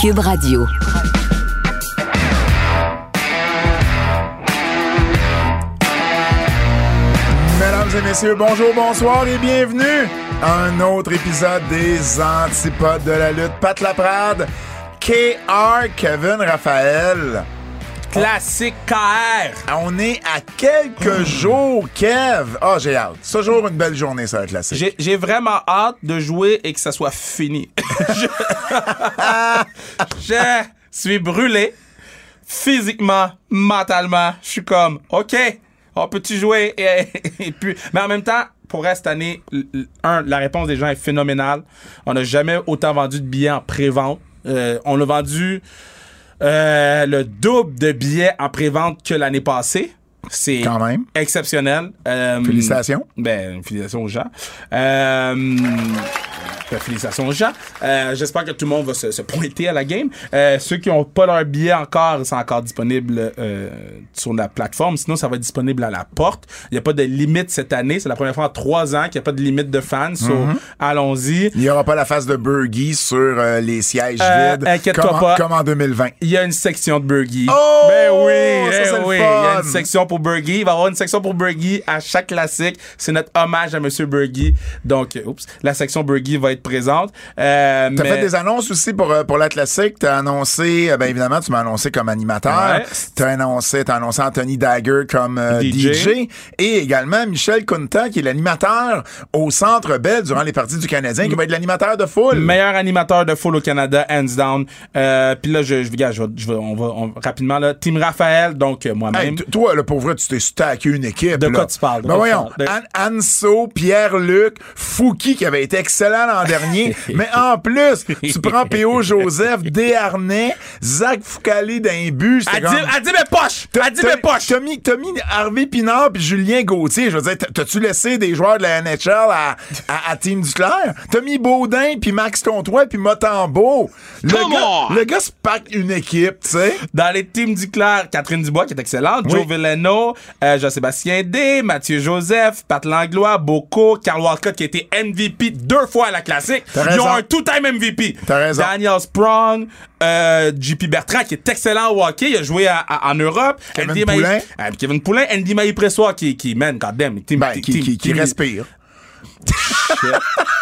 Cube Radio. Mesdames et messieurs, bonjour, bonsoir et bienvenue à un autre épisode des Antipodes de la lutte. Pat Laprade, KR, Kevin Raphaël. Classique KR. On est à quelques jours, Kev. Ah, j'ai hâte. C'est toujours une belle journée, ça, le classique. J'ai, vraiment hâte de jouer et que ça soit fini. je, suis brûlé physiquement, mentalement. Je suis comme, OK, on peut-tu jouer? Mais en même temps, pour cette année, un, la réponse des gens est phénoménale. On n'a jamais autant vendu de billets en pré-vente. Euh, on a vendu le double de billets en pré-vente que l'année passée. C'est Quand même. exceptionnel. Euh, Félicitations. Ben, félicitations aux gens. Euh, ben, félicitations aux gens. Euh, J'espère que tout le monde va se, se pointer à la game. Euh, ceux qui n'ont pas leur billet encore, c'est encore disponible euh, sur la plateforme. Sinon, ça va être disponible à la porte. Il n'y a pas de limite cette année. C'est la première fois en trois ans qu'il n'y a pas de limite de fans. So, Mm-hmm. allons-y. Il n'y aura pas la face de Burgie sur les sièges vides. inquiète-toi pas. Comme en 2020. Il y a une section de Burgie. Oh! Ben oui, Ça, eh oui. Il y a une section pour Burgie. Il va y avoir une section pour Burgie à chaque classique. C'est notre hommage à Monsieur Burgie. Donc, oups, la section Burgie va être présente. Euh, T'as mais- fait des annonces aussi pour, euh, pour la classique. T'as annoncé, euh, ben évidemment, tu m'as annoncé comme animateur. Ouais. T'as annoncé, t'as annoncé Anthony Dagger comme euh, DJ. DJ. Et également Michel Kunta, qui est l'animateur au Centre Bell durant les parties du Canadien, qui va être l'animateur de foule. meilleur animateur de full au Canada, hands down. Euh, Puis là, je, je, je, vais- je on va on- rapidement là. Team Raphaël, donc Hey, moi-même. toi, là, pour vrai, tu t'es stacké une équipe. De là. quoi tu parles? Ben voyons. De- An- Anso, Pierre-Luc, Fouki, qui avait été excellent l'an dernier. mais en plus, tu prends P.O. Joseph, Desharnais, Zach Foucalé d'un but. Elle comme- dit, mes poches! Elle dit mes poches! T'as mis, Harvey Pinard puis Julien Gauthier. Je veux dire, t'as- t'as-tu laissé des joueurs de la NHL à, à, à Team Duclair? T'as mis Baudin puis Max Comtois puis Motambo. Le Come gars, on! le gars se pack une équipe, tu sais. Dans les teams du Claire, Catherine Dubois qui est excellente, Oui. Joe Euh, Jean-Sébastien D, Mathieu Joseph, Pat Langlois, Boko, Carl Walcott qui a été MVP deux fois à la classique. T'as Ils ont un two-time MVP. T'as raison. Daniel Sprong, euh, JP Bertrand qui est excellent au hockey, il a joué à- à- en Europe. Kevin Andy Poulain. Maï- euh, Kevin Poulain, Andy Maï-Pressoir qui, qui, man, goddamn, team, Ben, qui, qui, qui respire.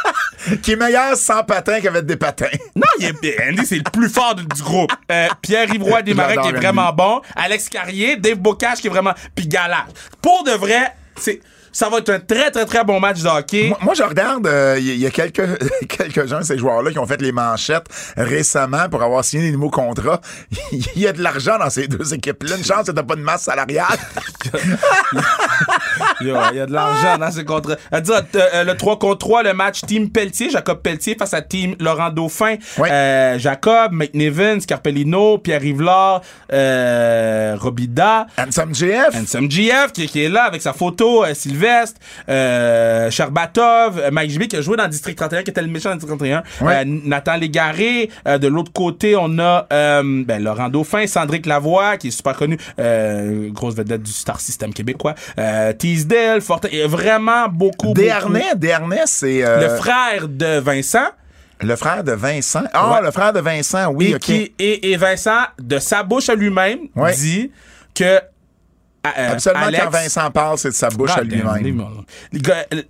qui est meilleur sans patins qu'avec des patins. Non, il est, Andy, c'est le plus fort du, du groupe. Euh, Pierre-Yves Desmarais qui est vraiment bon. Alex Carrier, Dave Bocage qui est vraiment... Puis Galard. Pour de vrai, c'est... Ça va être un très, très, très bon match de hockey. Moi, moi, je regarde, euh, il y, a quelques, quelques-uns de ces joueurs-là qui ont fait les manchettes récemment pour avoir signé des nouveaux contrats. Il y a de l'argent dans ces deux équipes-là. Une chance que t'as pas de masse salariale. Yo, Il y a de l'argent dans ce contrat. Elle dit, euh, euh, le 3 contre 3, le match Team Pelletier, Jacob Pelletier face à Team Laurent Dauphin. Ouais. Euh, Jacob, McNevin, Scarpellino, Pierre Rivlard, euh, Robida. Handsome GF. Handsome GF qui, qui est là avec sa photo, euh, Sylvestre, euh, Sherbatov, euh, Mike JB qui a joué dans District 31, qui était le méchant dans District 31, Ouais. euh, Nathan Légaré, euh, de l'autre côté on a euh, ben, Laurent Dauphin, Sandrick Lavoie qui est super connu, euh, grosse vedette du Star System québécois, euh, Fortin, il y a vraiment beaucoup, Desharnais, beaucoup. Desharnais, c'est euh, le frère de Vincent, le frère de Vincent. Ah, Ouais. le frère de Vincent, oui, et, OK. qui, et, et Vincent, de sa bouche à lui-même, Ouais. dit que euh, Absolument, Alex, quand Vincent parle, c'est de sa bouche à lui-même.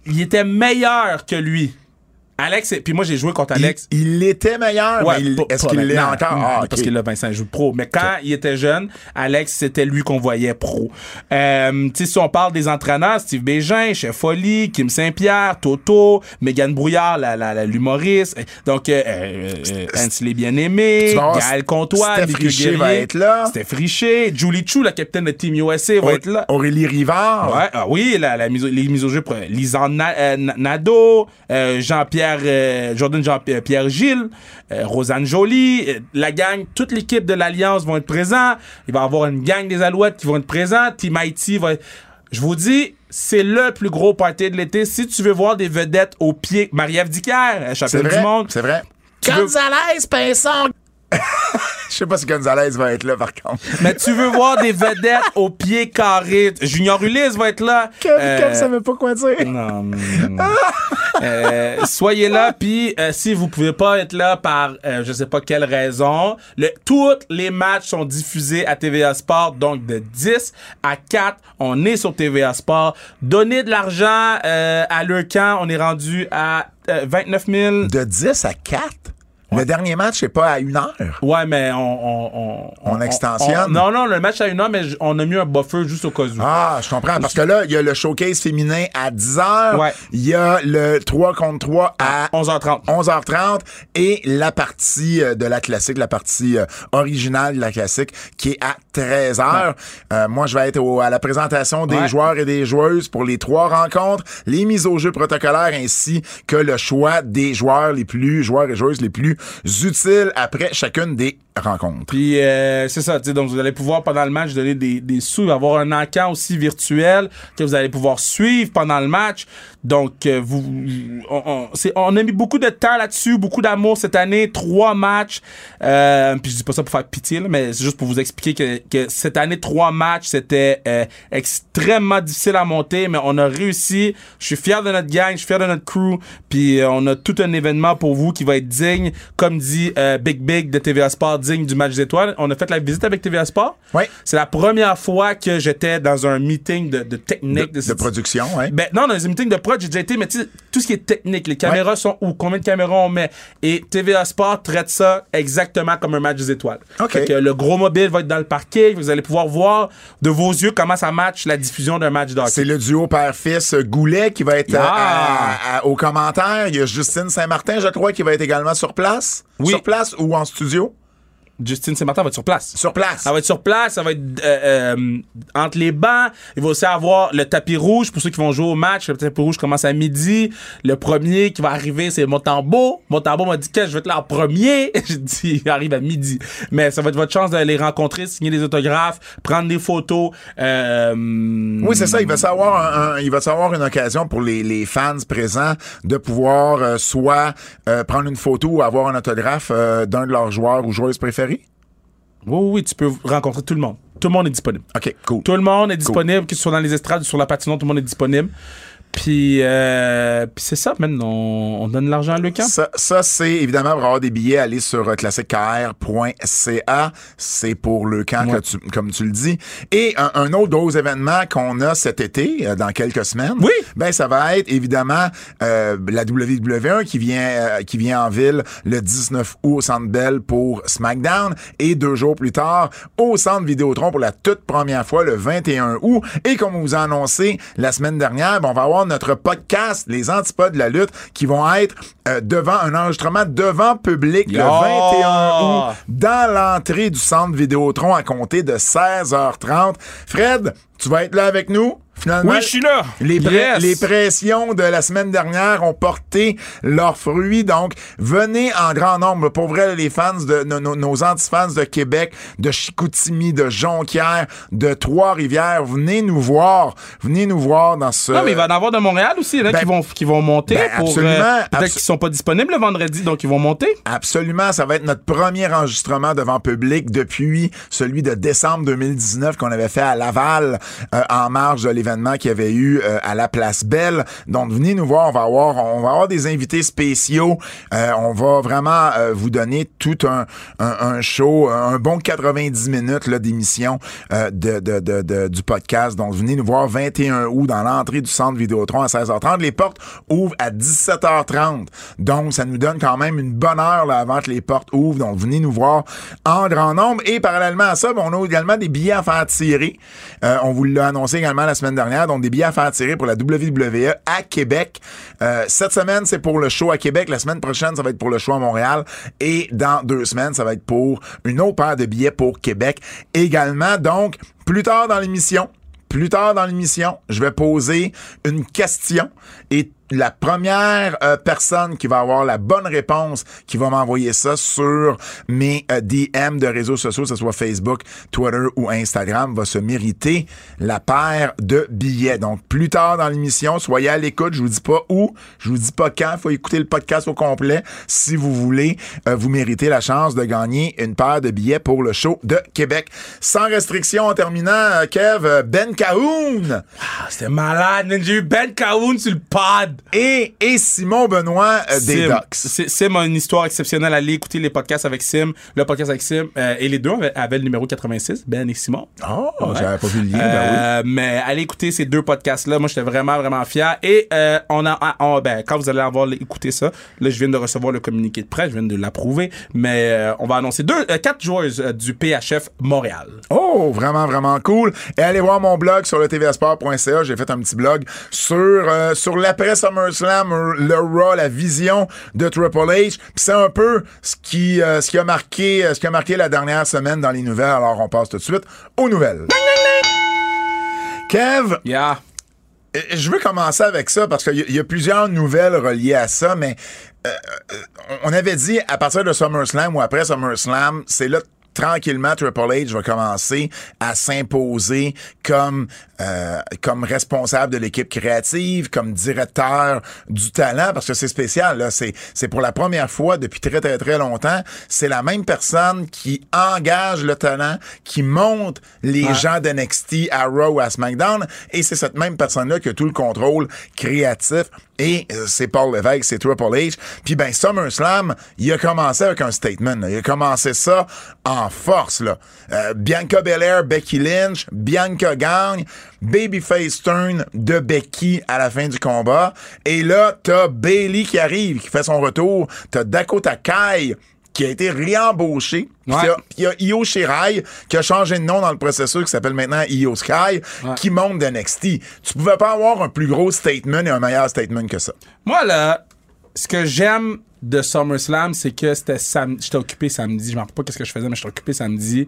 il était meilleur que lui. Alex, puis moi j'ai joué contre Alex. il était meilleur, Ouais, mais est-ce qu'il l'est encore? Ah, Parce ok. que là, Vincent joue pro. Mais quand il était jeune, Alex, c'était lui qu'on voyait pro. Euh, tu sais, si on parle des entraîneurs, Steve Bégin, Chef Folly, Kim Saint-Pierre, Toto, Megan Brouillard, la, la, la- l'humoriste. Donc, euh, euh, euh, Ansley Bien-Aimé, Gaël Comtois, Steph Richer va être là. Steph Richer, Julie Chou, la capitaine de Team USA, va être là. Aurélie Rivard. Ouais, ah oui, la, la au- les mises au jeu euh, Lisanne euh, Na- Nadeau, euh, Euh, Jordan Jean-Pierre Pierre Gilles, euh, Rosanne Joly, euh, la gang, toute l'équipe de l'Alliance vont être présents. Il va y avoir une gang des Alouettes qui vont être présents. Team Haïti va être... Je vous dis, c'est le plus gros party de l'été. Si tu veux voir des vedettes au pied, Marie-Ève Dicker, champion du monde. C'est vrai. Tu veux- Gonzalez, Pinson. Sais pas si Gonzalez va être là, par contre. Mais tu veux voir des vedettes au pied carré. Junior Ulysse va être là. Kev, Euh, Kev savait pas quoi dire. Non. mm. Euh, soyez là, puis euh, si vous pouvez pas être là par euh, je sais pas quelle raison, le, tous les matchs sont diffusés à TVA Sport, donc de 10 à 4, on est sur TVA Sport. Donnez de l'argent à leur camp, on est rendu à euh, 29 000. De 10 à 4? Le dernier match, c'est pas à une heure. Ouais, mais on... On, On extensionne? on- non, non, le match à une heure, mais on a mis un buffer juste au cas où. Ah, je comprends. Parce que là, il y a le showcase féminin à 10 heures. Ouais. Il y a le 3 contre 3 à 11h30. 11h30 et la partie euh, de la classique, la partie euh, originale de la classique qui est à 13h. Euh, moi, je vais être au- à la présentation des joueurs et des joueuses pour les trois rencontres, les mises au jeu protocolaires ainsi que le choix des joueurs les plus, joueurs et joueuses les plus utiles après chacune des rencontres. Puis euh, c'est ça, donc vous allez pouvoir pendant le match donner des, des sous, avoir un encan aussi virtuel que vous allez pouvoir suivre pendant le match. Donc euh, vous, on, on, c'est- on a mis beaucoup de temps là-dessus, beaucoup d'amour cette année, trois matchs. Euh, puis je dis pas ça pour faire pitié, là, mais c'est juste pour vous expliquer que, que cette année trois matchs c'était euh, extrêmement difficile à monter, mais on a réussi. Je suis fier de notre gang, je suis fier de notre crew, puis euh, on a tout un événement pour vous qui va être digne, comme dit euh, Big Big de TVA Sport, digne du match des étoiles. On a fait la visite avec TVA Sport. Oui. C'est la première fois que j'étais dans un meeting de, de De, technique. de production, ouais. Ben, non, dans les meetings de j'ai déjà été, mais tout ce qui est technique, les caméras sont où, combien de caméras on met. Et TVA Sport traite ça exactement comme un match des étoiles. OK. Fait que le gros mobile va être dans le parquet, vous allez pouvoir voir de vos yeux comment ça match la diffusion d'un match de hockey. C'est le duo père-fils Goulet qui va être euh, Ah! à- à- aux commentaires. Il y a Justine Saint-Martin, je crois, qui va être également sur place. Oui. Sur place ou en studio? Justine Saint-Martin va être sur place. Sur place. Ça va être sur place, ça va être euh, euh, entre les bancs. Il va aussi avoir le tapis rouge pour ceux qui vont jouer au match. Le tapis rouge commence à midi. Le premier qui va arriver, c'est Montambeau. Montambeau m'a dit que je vais être là en premier? J'ai dit, il arrive à midi. Mais ça va être votre chance de les rencontrer, signer des autographes, prendre des photos. Euh, Oui, c'est ça. Il va savoir, un- un- il va savoir une occasion pour les, les fans présents de pouvoir soit prendre une photo ou avoir un autographe d'un de leurs joueurs ou joueuses préférées. Oui, oui, tu peux rencontrer tout le monde. Tout le monde est disponible. OK, cool. Tout le monde est disponible, que ce soit dans les estrades ou sur la patinoire, tout le monde est disponible. Puis, euh, puis c'est ça, man. On, on donne l'argent à Lucas. Ça, ça c'est évidemment pour avoir des billets, aller sur euh, classiquekr.ca. C'est pour le camp, Ouais. que tu- comme tu le dis. Et un, un autre gros événement qu'on a cet été, euh, dans quelques semaines. Oui. Ben, ça va être évidemment euh, la WWE qui vient, euh, qui vient en ville le 19 août au Centre Bell pour SmackDown et deux jours plus tard au Centre Vidéotron pour la toute première fois le 21 août. Et comme on vous a annoncé la semaine dernière, ben, on va avoir notre podcast, les antipodes de la lutte, qui vont être euh, devant un enregistrement devant public le Yeah! 21 août dans l'entrée du Centre Vidéotron à compter de 16h30. Fred, tu vas être là avec nous? Finalement, Oui, je suis là. les, pré- Yes. les pressions de la semaine dernière ont porté leurs fruits. Donc, venez en grand nombre. Pour vrai, les fans de nos, nos, nos antifans de Québec, de Chicoutimi, de Jonquière, de Trois-Rivières, venez nous voir. Venez nous voir dans ce. Non, mais il va en avoir de Montréal aussi, là, Ben, qui, vont, qui vont monter. ben, pour, absolument, euh, Peut-être abso- qu'ils sont pas disponibles le vendredi, donc ils vont monter. Absolument, ça va être notre premier enregistrement devant public depuis celui de décembre 2019 qu'on avait fait à Laval euh, en marge de l'événement qu'il y avait eu euh, à la Place Belle. Donc venez nous voir, on va avoir on va avoir des invités spéciaux, Euh, on va vraiment euh, vous donner tout un, show, un bon 90 minutes d'émission de, du podcast. Donc venez nous voir 21 août dans l'entrée du centre Vidéotron à 16h30. Les portes ouvrent à 17h30. Donc ça nous donne quand même une bonne heure là, avant que les portes ouvrent. Donc venez nous voir en grand nombre. Et parallèlement à ça, ben, on a également des billets à faire tirer. On vous l'a annoncé également la semaine dernière. Donc des billets à faire tirer pour la WWE à Québec. Euh, cette semaine, c'est pour le show à Québec. La semaine prochaine, ça va être pour le show à Montréal. Et dans deux semaines, ça va être pour une autre paire de billets pour Québec également. Donc, plus tard dans l'émission, plus tard dans l'émission, je vais poser une question et la première euh, personne qui va avoir la bonne réponse, qui va m'envoyer ça sur mes euh, DM de réseaux sociaux, que ce soit Facebook, Twitter ou Instagram, va se mériter la paire de billets. Donc, plus tard dans l'émission, soyez à l'écoute. Je vous dis pas où, je vous dis pas quand. Faut écouter le podcast au complet si vous voulez euh, vous mériter la chance de gagner une paire de billets pour le show de Québec. Sans restriction, en terminant, Kev, Ben Cahoon. Ah, c'était malade, J'ai Ben Cahoon sur le pod et, et Simon Benoît euh, des Docs. Sim a une histoire exceptionnelle. Allez écouter les podcasts avec Sim, le podcast avec Sim. Euh, et les deux avaient, le numéro 86, Ben et Simon. Oh, j'avais pas vu le lien. Ben euh, mais allez écouter ces deux podcasts-là. Moi, j'étais vraiment, vraiment fier. Et on a, ben, quand vous allez avoir écouté ça, là, je viens de recevoir le communiqué de presse, je viens de l'approuver. Mais on va annoncer deux, quatre joueuses du PHF Montréal. Oh, vraiment, vraiment cool. Et allez voir mon blog sur le tvsport.ca. J'ai fait un petit blog sur, sur l'après SummerSlam, le Raw, la vision de Triple H. Puis c'est un peu ce qui, euh, ce qui a marqué, euh, ce qui a marqué la dernière semaine dans les nouvelles. Alors on passe tout de suite aux nouvelles. Kev. Yeah. Euh, je veux commencer avec ça parce qu'il y, a plusieurs nouvelles reliées à ça, mais on avait dit à partir de SummerSlam ou après SummerSlam, c'est là tranquillement, Triple H va commencer à s'imposer comme euh, comme responsable de l'équipe créative, comme directeur du talent, parce que c'est spécial. Là, c'est c'est pour la première fois depuis très très très longtemps, c'est la même personne qui engage le talent, qui monte les gens de NXT à Raw à SmackDown, et c'est cette même personne-là qui a tout le contrôle créatif. Et euh, c'est Paul Levesque, c'est Triple H. Puis ben SummerSlam, il a commencé avec un statement. Il a commencé ça en force. Là. Euh, Bianca Belair, Becky Lynch, Bianca gagne. Babyface turn de Becky à la fin du combat. Et là, t'as Bailey qui arrive, qui fait son retour. T'as Dakota Kai qui a été réembauché. Puis il y a Io Shirai qui a changé de nom dans le processus, qui s'appelle maintenant Io Sky, qui monte de NXT. Tu pouvais pas avoir un plus gros statement et un meilleur statement que ça. Moi, là, ce que j'aime de SummerSlam, c'est que c'était samedi. J'étais occupé samedi. Je me rappelle pas qu'est-ce que je faisais, mais j'étais occupé samedi.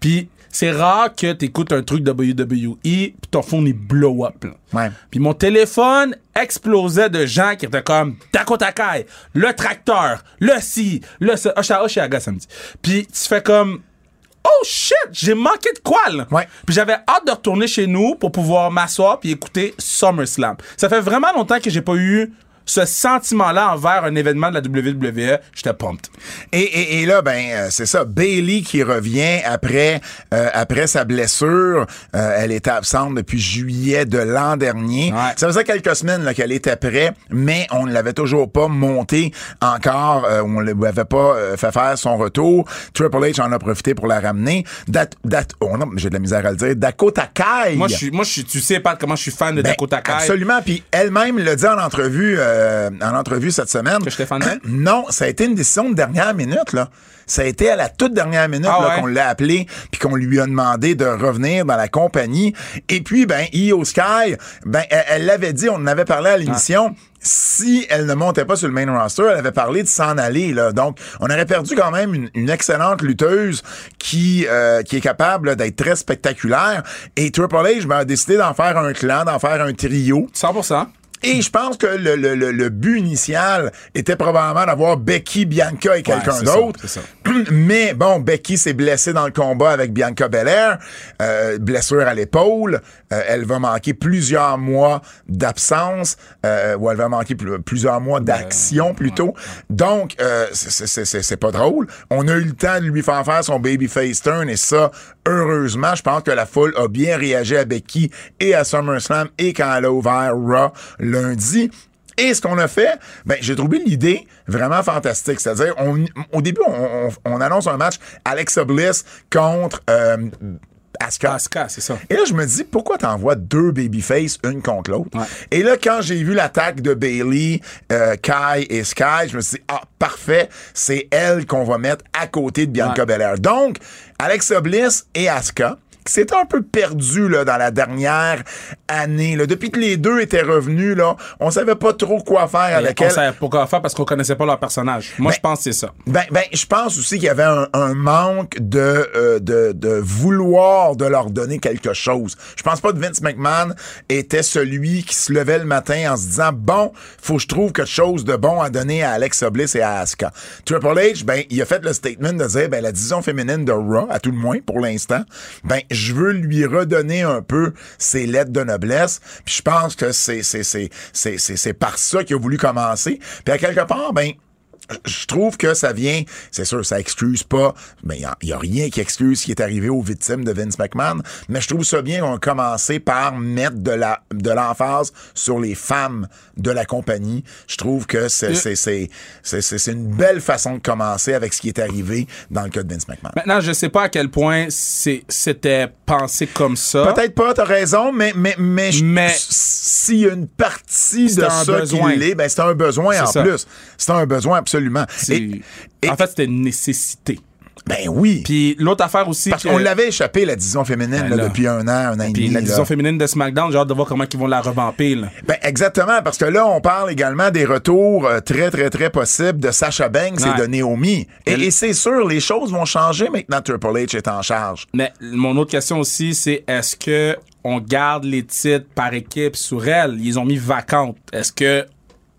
Puis c'est rare que t'écoutes un truc WWE puis ton phone il blow up. Ouais. Puis mon téléphone explosait de gens qui étaient comme Dakota Kai, le tracteur, le si, le ce. Oshiaga samedi. Puis tu fais comme Oh shit, j'ai manqué de quoi là. Ouais. Puis j'avais hâte de retourner chez nous pour pouvoir m'asseoir puis écouter SummerSlam. Ça fait vraiment longtemps que j'ai pas eu ce sentiment-là envers un événement de la WWE, j'étais pumped. Et, et, et, là, ben, euh, c'est ça. Bailey qui revient après, euh, après sa blessure. Euh, elle était absente depuis juillet de l'an dernier. Ça faisait quelques semaines qu'elle était prête, mais on ne l'avait toujours pas monté encore. on ne lui avait pas fait faire son retour. Triple H en a profité pour la ramener. Dat, dat, oh non, j'ai de la misère à le dire. Dakota Kai. Moi, je suis, moi, je suis, tu sais pas comment je suis fan de ben, Dakota Kai. Absolument. Puis elle-même l'a dit en entrevue. Euh, en entrevue cette semaine. Que Stéphane Non, ça a été une décision de dernière minute, là. Ça a été à la toute dernière minute ah qu'on l'a appelé puis qu'on lui a demandé de revenir dans la compagnie. Et puis, ben, Io Sky, ben, elle l'avait dit, on en avait parlé à l'émission. si elle ne montait pas sur le main roster, elle avait parlé de s'en aller. Là. Donc, on aurait perdu quand même une, excellente lutteuse qui, euh, qui est capable d'être très spectaculaire. Et Triple H ben, a décidé d'en faire un clan, d'en faire un trio. 100%. Et je pense que le, le, le, but initial était probablement d'avoir Becky, Bianca et quelqu'un d'autre. Mais bon, Becky s'est blessée dans le combat avec Bianca Belair, euh, blessure à l'épaule. Euh, elle va manquer plusieurs mois d'absence, euh, ou elle va manquer plusieurs mois d'action plutôt. Donc, euh, c'est pas drôle. On a eu le temps de lui faire faire son babyface turn et ça, heureusement, je pense que la foule a bien réagi à Becky et à SummerSlam et quand elle a ouvert Raw lundi. Et ce qu'on a fait, ben, j'ai trouvé l'idée vraiment fantastique. C'est-à-dire, on, au début, on, annonce un match Alexa Bliss contre euh, Asuka. Asuka, c'est ça. Et là, je me dis, pourquoi t'envoies deux babyface, une contre l'autre? Et là, quand j'ai vu l'attaque de Bailey, euh, Kai et Sky, je me suis dit, ah, parfait, c'est elle qu'on va mettre à côté de Bianca Belair. Donc, Alexa Bliss et Asuka, c'est un peu perdu là, dans la dernière année. Là. Depuis que les deux étaient revenus, là, on savait pas trop quoi faire avec on elle. savait pas quoi faire parce qu'on connaissait pas leur personnage. Moi, Ben- je pense que c'est ça. Ben, ben, je pense aussi qu'il y avait un, un manque de, euh, de, de vouloir de leur donner quelque chose. Je pense pas que Vince McMahon était celui qui se levait le matin en se disant bon, faut que je trouve quelque chose de bon à donner à Alexa Bliss et à Asuka. Triple H, ben, il a fait le statement de dire ben la division féminine de Raw, à tout le moins pour l'instant, ben je veux lui redonner un peu ses lettres de noblesse. Puis je pense que c'est c'est c'est c'est c'est par ça qu'il a voulu commencer. Puis à quelque part, ben je trouve que ça vient, c'est sûr, ça excuse pas, mais il n'y a, rien qui excuse ce qui est arrivé aux victimes de Vince McMahon, mais je trouve ça bien qu'on a commencé par mettre de la de l'emphase sur les femmes de la compagnie. Je trouve que c'est c'est une belle façon de commencer avec ce qui est arrivé dans le cas de Vince McMahon. Maintenant, je sais pas à quel point c'était pensé comme ça. Peut-être pas, t'as raison, mais mais mais, Mais- s'il y a une partie de ça qui l'est, ben c'est un besoin en ça. plus. C'est un besoin absolument. Et- et- en fait, c'était une nécessité. ben oui. Puis l'autre affaire aussi. Parce que- qu'on l'avait échappé, la division féminine, Ben là, là. depuis un an, un an et demi. la division là. féminine de SmackDown, j'ai hâte de voir comment ils vont la revamper. Là. Ben, exactement, parce que là, on parle également des retours euh, très, très, très possibles de Sasha Banks Ouais. et de Naomi. Et, c'est sûr, les choses vont changer maintenant Triple H est en charge. Mais mon autre question aussi, c'est est-ce que on garde les titres par équipe sur elle? Ils ont mis vacantes. Est-ce que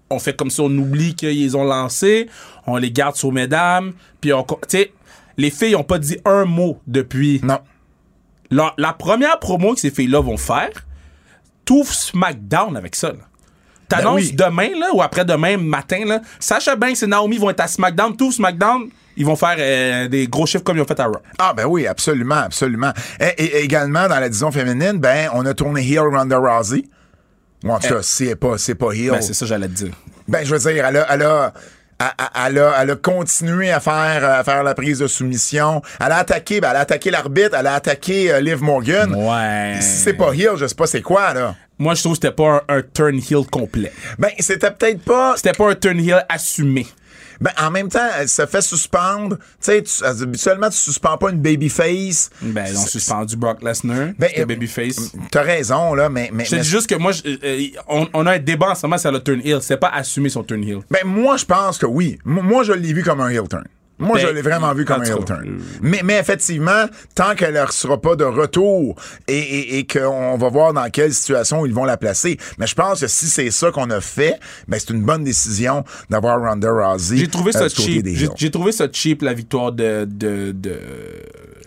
on fait comme si on oublie qu'ils ont lancé, on les garde sur mesdames, puis on... Tu sais, les filles ont pas dit un mot depuis. Non. La, la première promo que ces filles-là vont faire, t'ouvres SmackDown avec ça. là. T'annonces Ben oui. demain, là, ou après-demain matin, là, Sacha Banks et Naomi vont être à SmackDown, tout SmackDown, ils vont faire euh, des gros chiffres comme ils ont fait à Raw. Ah ben oui, absolument, absolument. Et, et également, dans la division féminine, ben, on a tourné heel Ronda Rousey. Ou en tout cas, c'est pas, c'est pas heel. Ben, c'est ça j'allais te dire. Ben, je veux dire, elle a, elle a, elle a, elle a, elle a continué à faire, à faire la prise de soumission. Elle a attaqué, ben, elle a attaqué l'arbitre, elle a attaqué euh, Liv Morgan. Ouais. Si c'est pas heel, je sais pas c'est quoi, là. Moi, je trouve que c'était pas un, un turn heel complet. Ben, c'était peut-être pas. C'était pas un turn heel assumé. Ben, en même temps, elle se fait suspendre. Tu sais, tu- habituellement, tu suspends pas une babyface. Ben, ils ont suspendu Brock Lesnar, Ben, euh, babyface. T'as raison, là, mais. mais, Je te mais- dis juste que moi, je- euh, on, on a un débat en ce moment sur le turn heel. C'est pas assumer son turn heel. Ben, moi, je pense que oui. Moi, je l'ai vu comme un heel turn. Moi, Ben, je l'ai vraiment vu comme un heel turn. euh, Mais, mais effectivement, tant qu'elle ne sera pas de retour et, et, et qu'on va voir dans quelle situation ils vont la placer. Mais je pense que si c'est ça qu'on a fait, ben, c'est une bonne décision d'avoir Ronda Rousey. J'ai trouvé euh, ça côté cheap. j'ai trouvé ça cheap, la victoire de. de, de...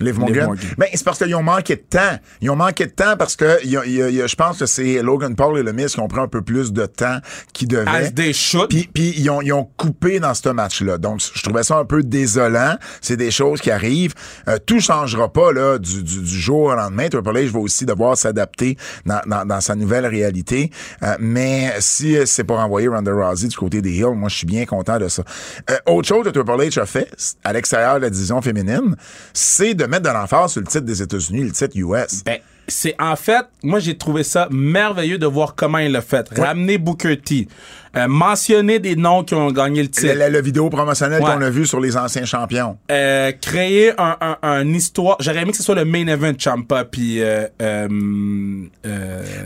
Liv Morgan. Ben, c'est parce qu'ils ont manqué de temps. Ils ont manqué de temps parce que y a- y a- y a- je pense que c'est Logan Paul et le Miz qui ont pris un peu plus de temps qu'ils devaient. Should. Puis, puis ils, ont, ils ont coupé dans ce match-là. Donc, je trouvais ça un peu désolant. C'est des choses qui arrivent. Euh, tout changera pas là du, du, du jour au lendemain. Triple H va aussi devoir s'adapter dans, dans, dans sa nouvelle réalité. Euh, mais si euh, c'est pour envoyer Ronda Rousey du côté des Hills, moi, je suis bien content de ça. Euh, autre chose que Triple H a fait à l'extérieur de la division féminine, c'est de mettre de l'emphase sur le titre des États-Unis, le titre US. Ben, c'est en fait, moi j'ai trouvé ça merveilleux de voir comment il l'a fait. Ramener Booker T, euh, mentionner des noms qui ont gagné le titre, le- le vidéo promotionnel Ouais. qu'on a vu sur les anciens champions. euh, créer un, un, un histoire. J'aurais aimé que ce soit le main event Champa puis euh,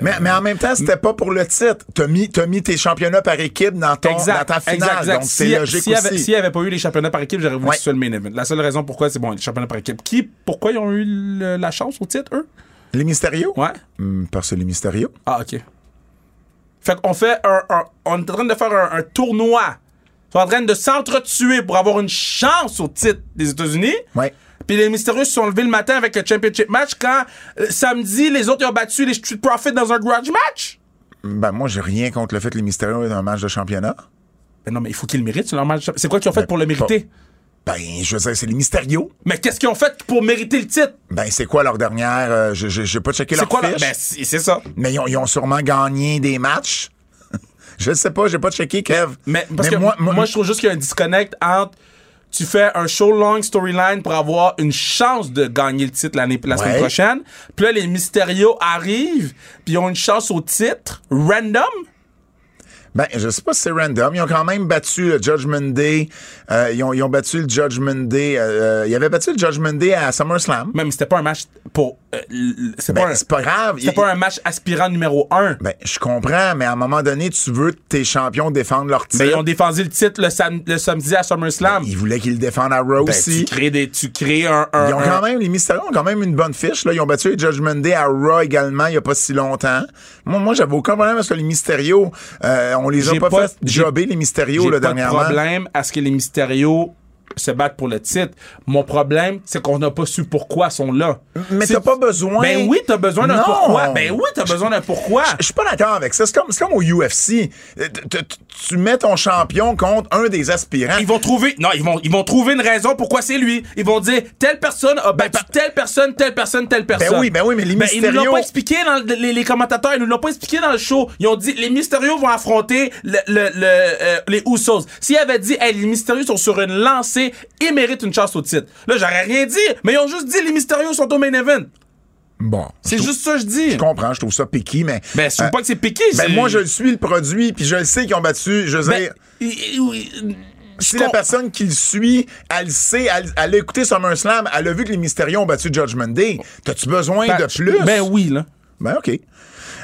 Mais, mais en même temps, c'était pas pour le titre. T'as mis, mis tes championnats par équipe dans, ton, dans ta finale. exact, exact. Donc, c'est Si- logique aussi. S'il n'y avait pas eu les championnats par équipe, j'aurais voulu Ouais. que ce soit le main event. La seule raison pourquoi, c'est bon, les championnats par équipe. Qui, pourquoi ils ont eu le- la chance au titre, eux? Les Mysterio? Ouais. Hum, parce que les Mysterio. Ah, OK. Fait qu'on fait un, un- On est en train de faire un, un tournoi. Ils sont en train de s'entretuer pour avoir une chance au titre des États-Unis. Ouais. Puis les Mystérieux se sont levés le matin avec le championship match quand euh, samedi, les autres ils ont battu les Street Profits dans un grudge match. Ben, moi, j'ai rien contre le fait que les Mysterio aient un match de championnat. Ben non, mais il faut qu'ils le méritent sur leur match. C'est quoi qu'ils ont fait Ben, pour le mériter? Ben, je veux dire, c'est les Mysterio. Mais qu'est-ce qu'ils ont fait pour mériter le titre? Ben, c'est quoi leur dernière. euh, je- je- j'ai pas checké C'est leur quoi leur... Ben, c'est c'est ça. Mais ils ont, ils ont sûrement gagné des matchs. je sais pas, j'ai pas checké, Kev. Mais parce que moi, je trouve juste qu'il y a un disconnect entre tu fais un show long storyline pour avoir une chance de gagner le titre l'année la semaine Ouais. prochaine. Puis là les Mysterio arrivent, puis ils ont une chance au titre random. Ben, je sais pas si c'est random. Ils ont quand même battu le Judgment Day. Euh, ils, ont, ils ont battu le Judgment Day. Euh, euh, ils avaient battu le Judgment Day à SummerSlam. Même c'était pas un match pour. euh, c'est Ben, pas, c'est pas grave. c'était pas un match aspirant numéro un. Ben, je comprends, mais à un moment donné, tu veux que tes champions défendent leur titre. Mais ils ont défendu le titre le, sam- le samedi à SummerSlam. Ils voulaient qu'ils le défendent à Raw Ben, aussi. tu crées des, tu crées un, un- Ils ont un- quand même, les Mysterio ont quand même une bonne fiche. Là. Ils ont battu les Judgment Day à Raw également il y a pas si longtemps. Moi, moi j'avais aucun problème parce que les Mysterio, euh, on les a J'ai pas, pas- fait j'ai- jobber, les Mysterio, J'ai là, pas de dernièrement. problème à ce que les Mysterio se battent pour le titre. Mon problème, c'est qu'on n'a pas su pourquoi ils sont là. Mais t'as pas besoin. Ben oui, t'as besoin d'un pourquoi. Ben oui, t'as besoin d'un pourquoi. Je suis pas d'accord avec ça. C'est comme, au UFC. Euh, Tu mets ton champion contre un des aspirants. Ils vont trouver, non, ils vont, ils vont trouver une raison pourquoi c'est lui. Ils vont dire, telle personne a battu telle personne, telle personne, telle personne. oui, ben oui, mais les Ils nous l'ont pas expliqué dans le- les, commentateurs, ils nous l'ont pas expliqué dans le show. Ils ont dit, les Mystérieux vont affronter le, euh, les Usos. S'ils avaient dit, hey, les Mystérieux sont sur une et méritent une chance au titre. Là, j'aurais rien dit, mais ils ont juste dit, les Mystérieux sont au main event. Bon. C'est juste ça que je dis. Je comprends, je trouve ça piqué, mais. Ben, je trouve euh, pas que c'est piqué. ben, moi, je le suis, le produit, puis je le sais qu'ils ont battu. Je veux Ben, dire, il- si la personne qui le suit, elle sait, elle, elle a écouté SummerSlam, elle a vu que les Mystérios ont battu Judgment Day. T'as-tu besoin Ben, de plus? Ben oui, là. Ben, OK.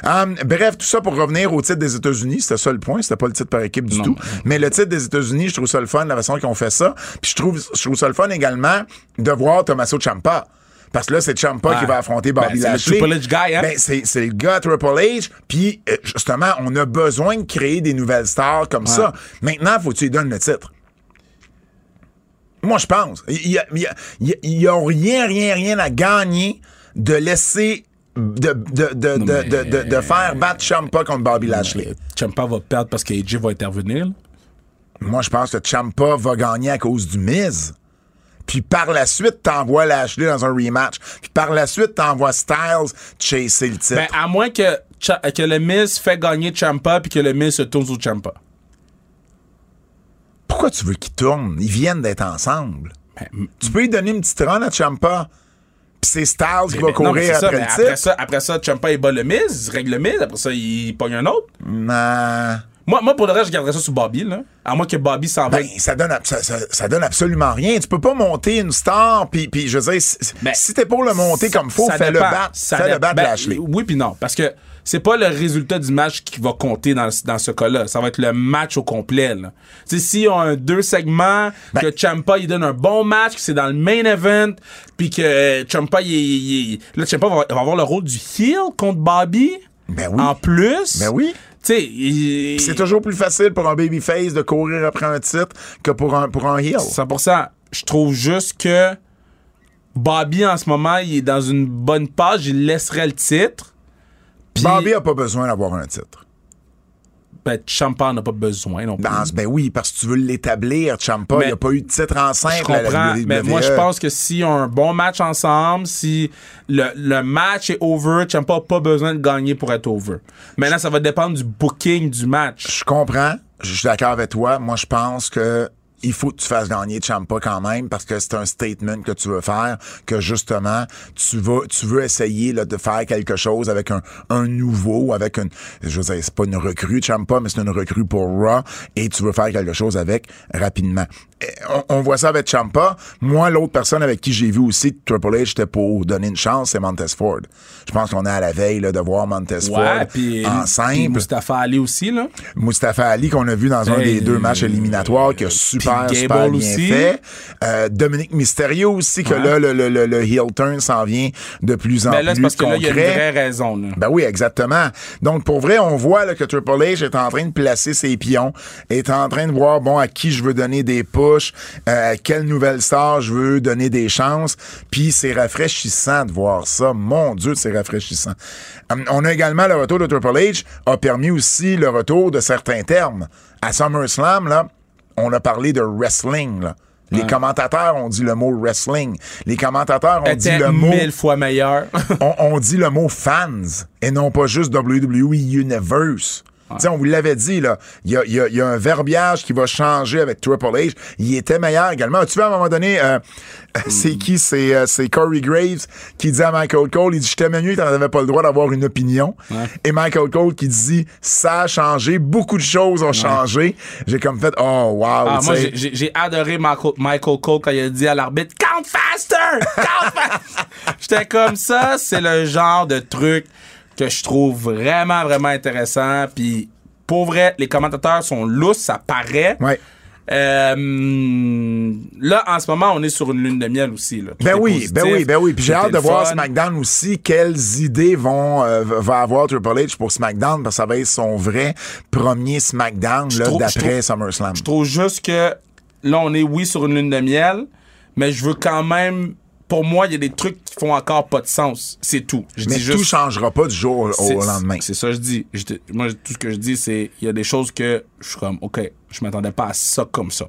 Hum, bref, tout ça pour revenir au titre des États-Unis. C'était ça le point. C'était pas le titre par équipe du Non. tout. Mais le titre des États-Unis, je trouve ça le fun, la façon qu'ils ont fait ça. Puis je trouve, je trouve ça le fun également de voir Tommaso Ciampa. Parce que là, c'est Ciampa Ouais. qui va affronter Bobby Ben, c'est le Lashley. Triple H guy, hein? Ben, c'est, le gars Triple H. Puis, euh, justement, on a besoin de créer des nouvelles stars comme ça. Maintenant, faut que tu lui donnes le titre. Moi, je pense. Il y a, il y a- il y a- il y a rien, rien, rien à gagner de laisser de, de, de, de, de, de- de faire battre Champa contre Bobby Lashley. Champa va perdre parce que AJ va intervenir. là. Moi, je pense que Champa va gagner à cause du Miz. Puis par la suite, t'envoies Lashley dans un rematch. Puis par la suite, t'envoies Styles chasser le titre. Ben, à moins que, que le Miz fait gagner Champa puis que le Miz se tourne sur Champa. Pourquoi tu veux qu'ils tournent? Ils viennent d'être ensemble. Ben, Tu peux lui donner une petite run à Champa. C'est Styles qui va non, courir ça, après mais le après titre. ça, après ça, Champa il bat le Miz, il règle le Miz, après ça, il pogne un autre. Non. Moi, moi pour le reste, je garderais ça sur Bobby, là. À moins que Bobby s'en va. Ben, ça donne, ça, ça- ça donne absolument rien. Tu peux pas monter une star, puis, puis je veux dire, si, Ben, si t'es pour le monter comme faut, Ça fais-le dépend. battre. Ça Fais-le battre ben, Lashley. Oui puis non, parce que c'est pas le résultat du match qui va compter dans, dans ce cas-là. Ça va être le match au complet. Là. Si on a deux segments, Ben- que Champa il donne un bon match, que c'est dans le main event, puis que euh, Champa il, là Champa va, va avoir le rôle du heel contre Bobby. Ben oui. En plus. Ben oui. Tu sais, il- C'est toujours plus facile pour un babyface de courir après un titre que pour un, pour un heel. 100%. Je trouve juste que Bobby, en ce moment, il est dans une bonne page. Il laisserait le titre. Puis, Bobby a pas besoin d'avoir un titre. ben, Champa n'a pas besoin non plus. Dans- ben oui, parce que tu veux l'établir, Champa. Il a pas eu de titre en Je simple à la comprends, mais moi je pense que si on a un bon match ensemble, si le, le match est over, Champa n'a pas besoin de gagner pour être over. Maintenant, ça va dépendre du booking du match. Je comprends. Je suis d'accord avec toi. Moi, je pense que il faut que tu fasses gagner Champa quand même parce que c'est un statement que tu veux faire que justement tu tu veux essayer là, de faire quelque chose avec un, un nouveau avec une je veux c'est pas une recrue Champa mais c'est une recrue pour Raw et tu veux faire quelque chose avec rapidement on, on voit ça avec Champa moi l'autre personne avec qui j'ai vu aussi Triple H était pour donner une chance c'est Montez Ford je pense qu'on est à la veille là, de voir Montez Ouais, Ford puis en simple Mustafa Ali aussi là. Mustafa Ali qu'on a vu dans un Hey, des deux matchs éliminatoires qui a super super bien aussi. fait. Euh, Dominique Mysterio aussi que Ouais. là le, le, le, le heel turn s'en vient de plus en Mais là, c'est plus parce que là, il y a une concret. vraie raison. Là. Ben oui, exactement. Donc, pour vrai, on voit là, que Triple H est en train de placer ses pions, est en train de voir, bon, à qui je veux donner des euh, quelle nouvelle star je veux donner des chances. Puis c'est rafraîchissant de voir ça. Mon Dieu, c'est rafraîchissant. Hum, on a également le retour de Triple H, a permis aussi le retour de certains termes. À SummerSlam, là, on a parlé de wrestling, là. Les commentateurs ont dit le mot wrestling. Les commentateurs ont dit Était le mot mille fois meilleur. on, on dit le mot fans et non pas juste WWE Universe. On vous l'avait dit, là. Il y a, il y a- il y a un verbiage qui va changer avec Triple H. Il était meilleur également. Tu vois, à un moment donné, euh, c'est qui? C'est, euh, c'est Corey Graves qui dit à Michael Cole, il dit, je t'aimais mieux, t'en avais pas le droit d'avoir une opinion. Et Michael Cole qui dit, ça a changé, beaucoup de choses ont changé. J'ai comme fait, oh, wow. Ah, moi, j'ai adoré Michael, Michael Cole quand il a dit à l'arbitre Count faster! Count faster! J'étais comme ça, c'est le genre de truc que je trouve vraiment, vraiment intéressant. Puis, pour vrai, les commentateurs sont lousses, ça paraît. Ouais. Euh, là, en ce moment, on est sur une lune de miel aussi. Là. Ben oui, positif, ben oui, ben oui. Puis j'ai hâte de voir fun. SmackDown aussi, quelles idées vont euh, va avoir Triple H pour SmackDown, parce que ça va être son vrai premier SmackDown d'après SummerSlam. Je trouve juste que là, on est, oui, sur une lune de miel, mais je veux quand même. Pour moi, il y a des trucs qui font encore pas de sens. C'est tout. Je Mais dis tout changera pas du jour au, lendemain. C'est ça que je dis. Je moi, tout ce que je dis, c'est il y a des choses que je suis comme, OK, je m'attendais pas à ça comme ça.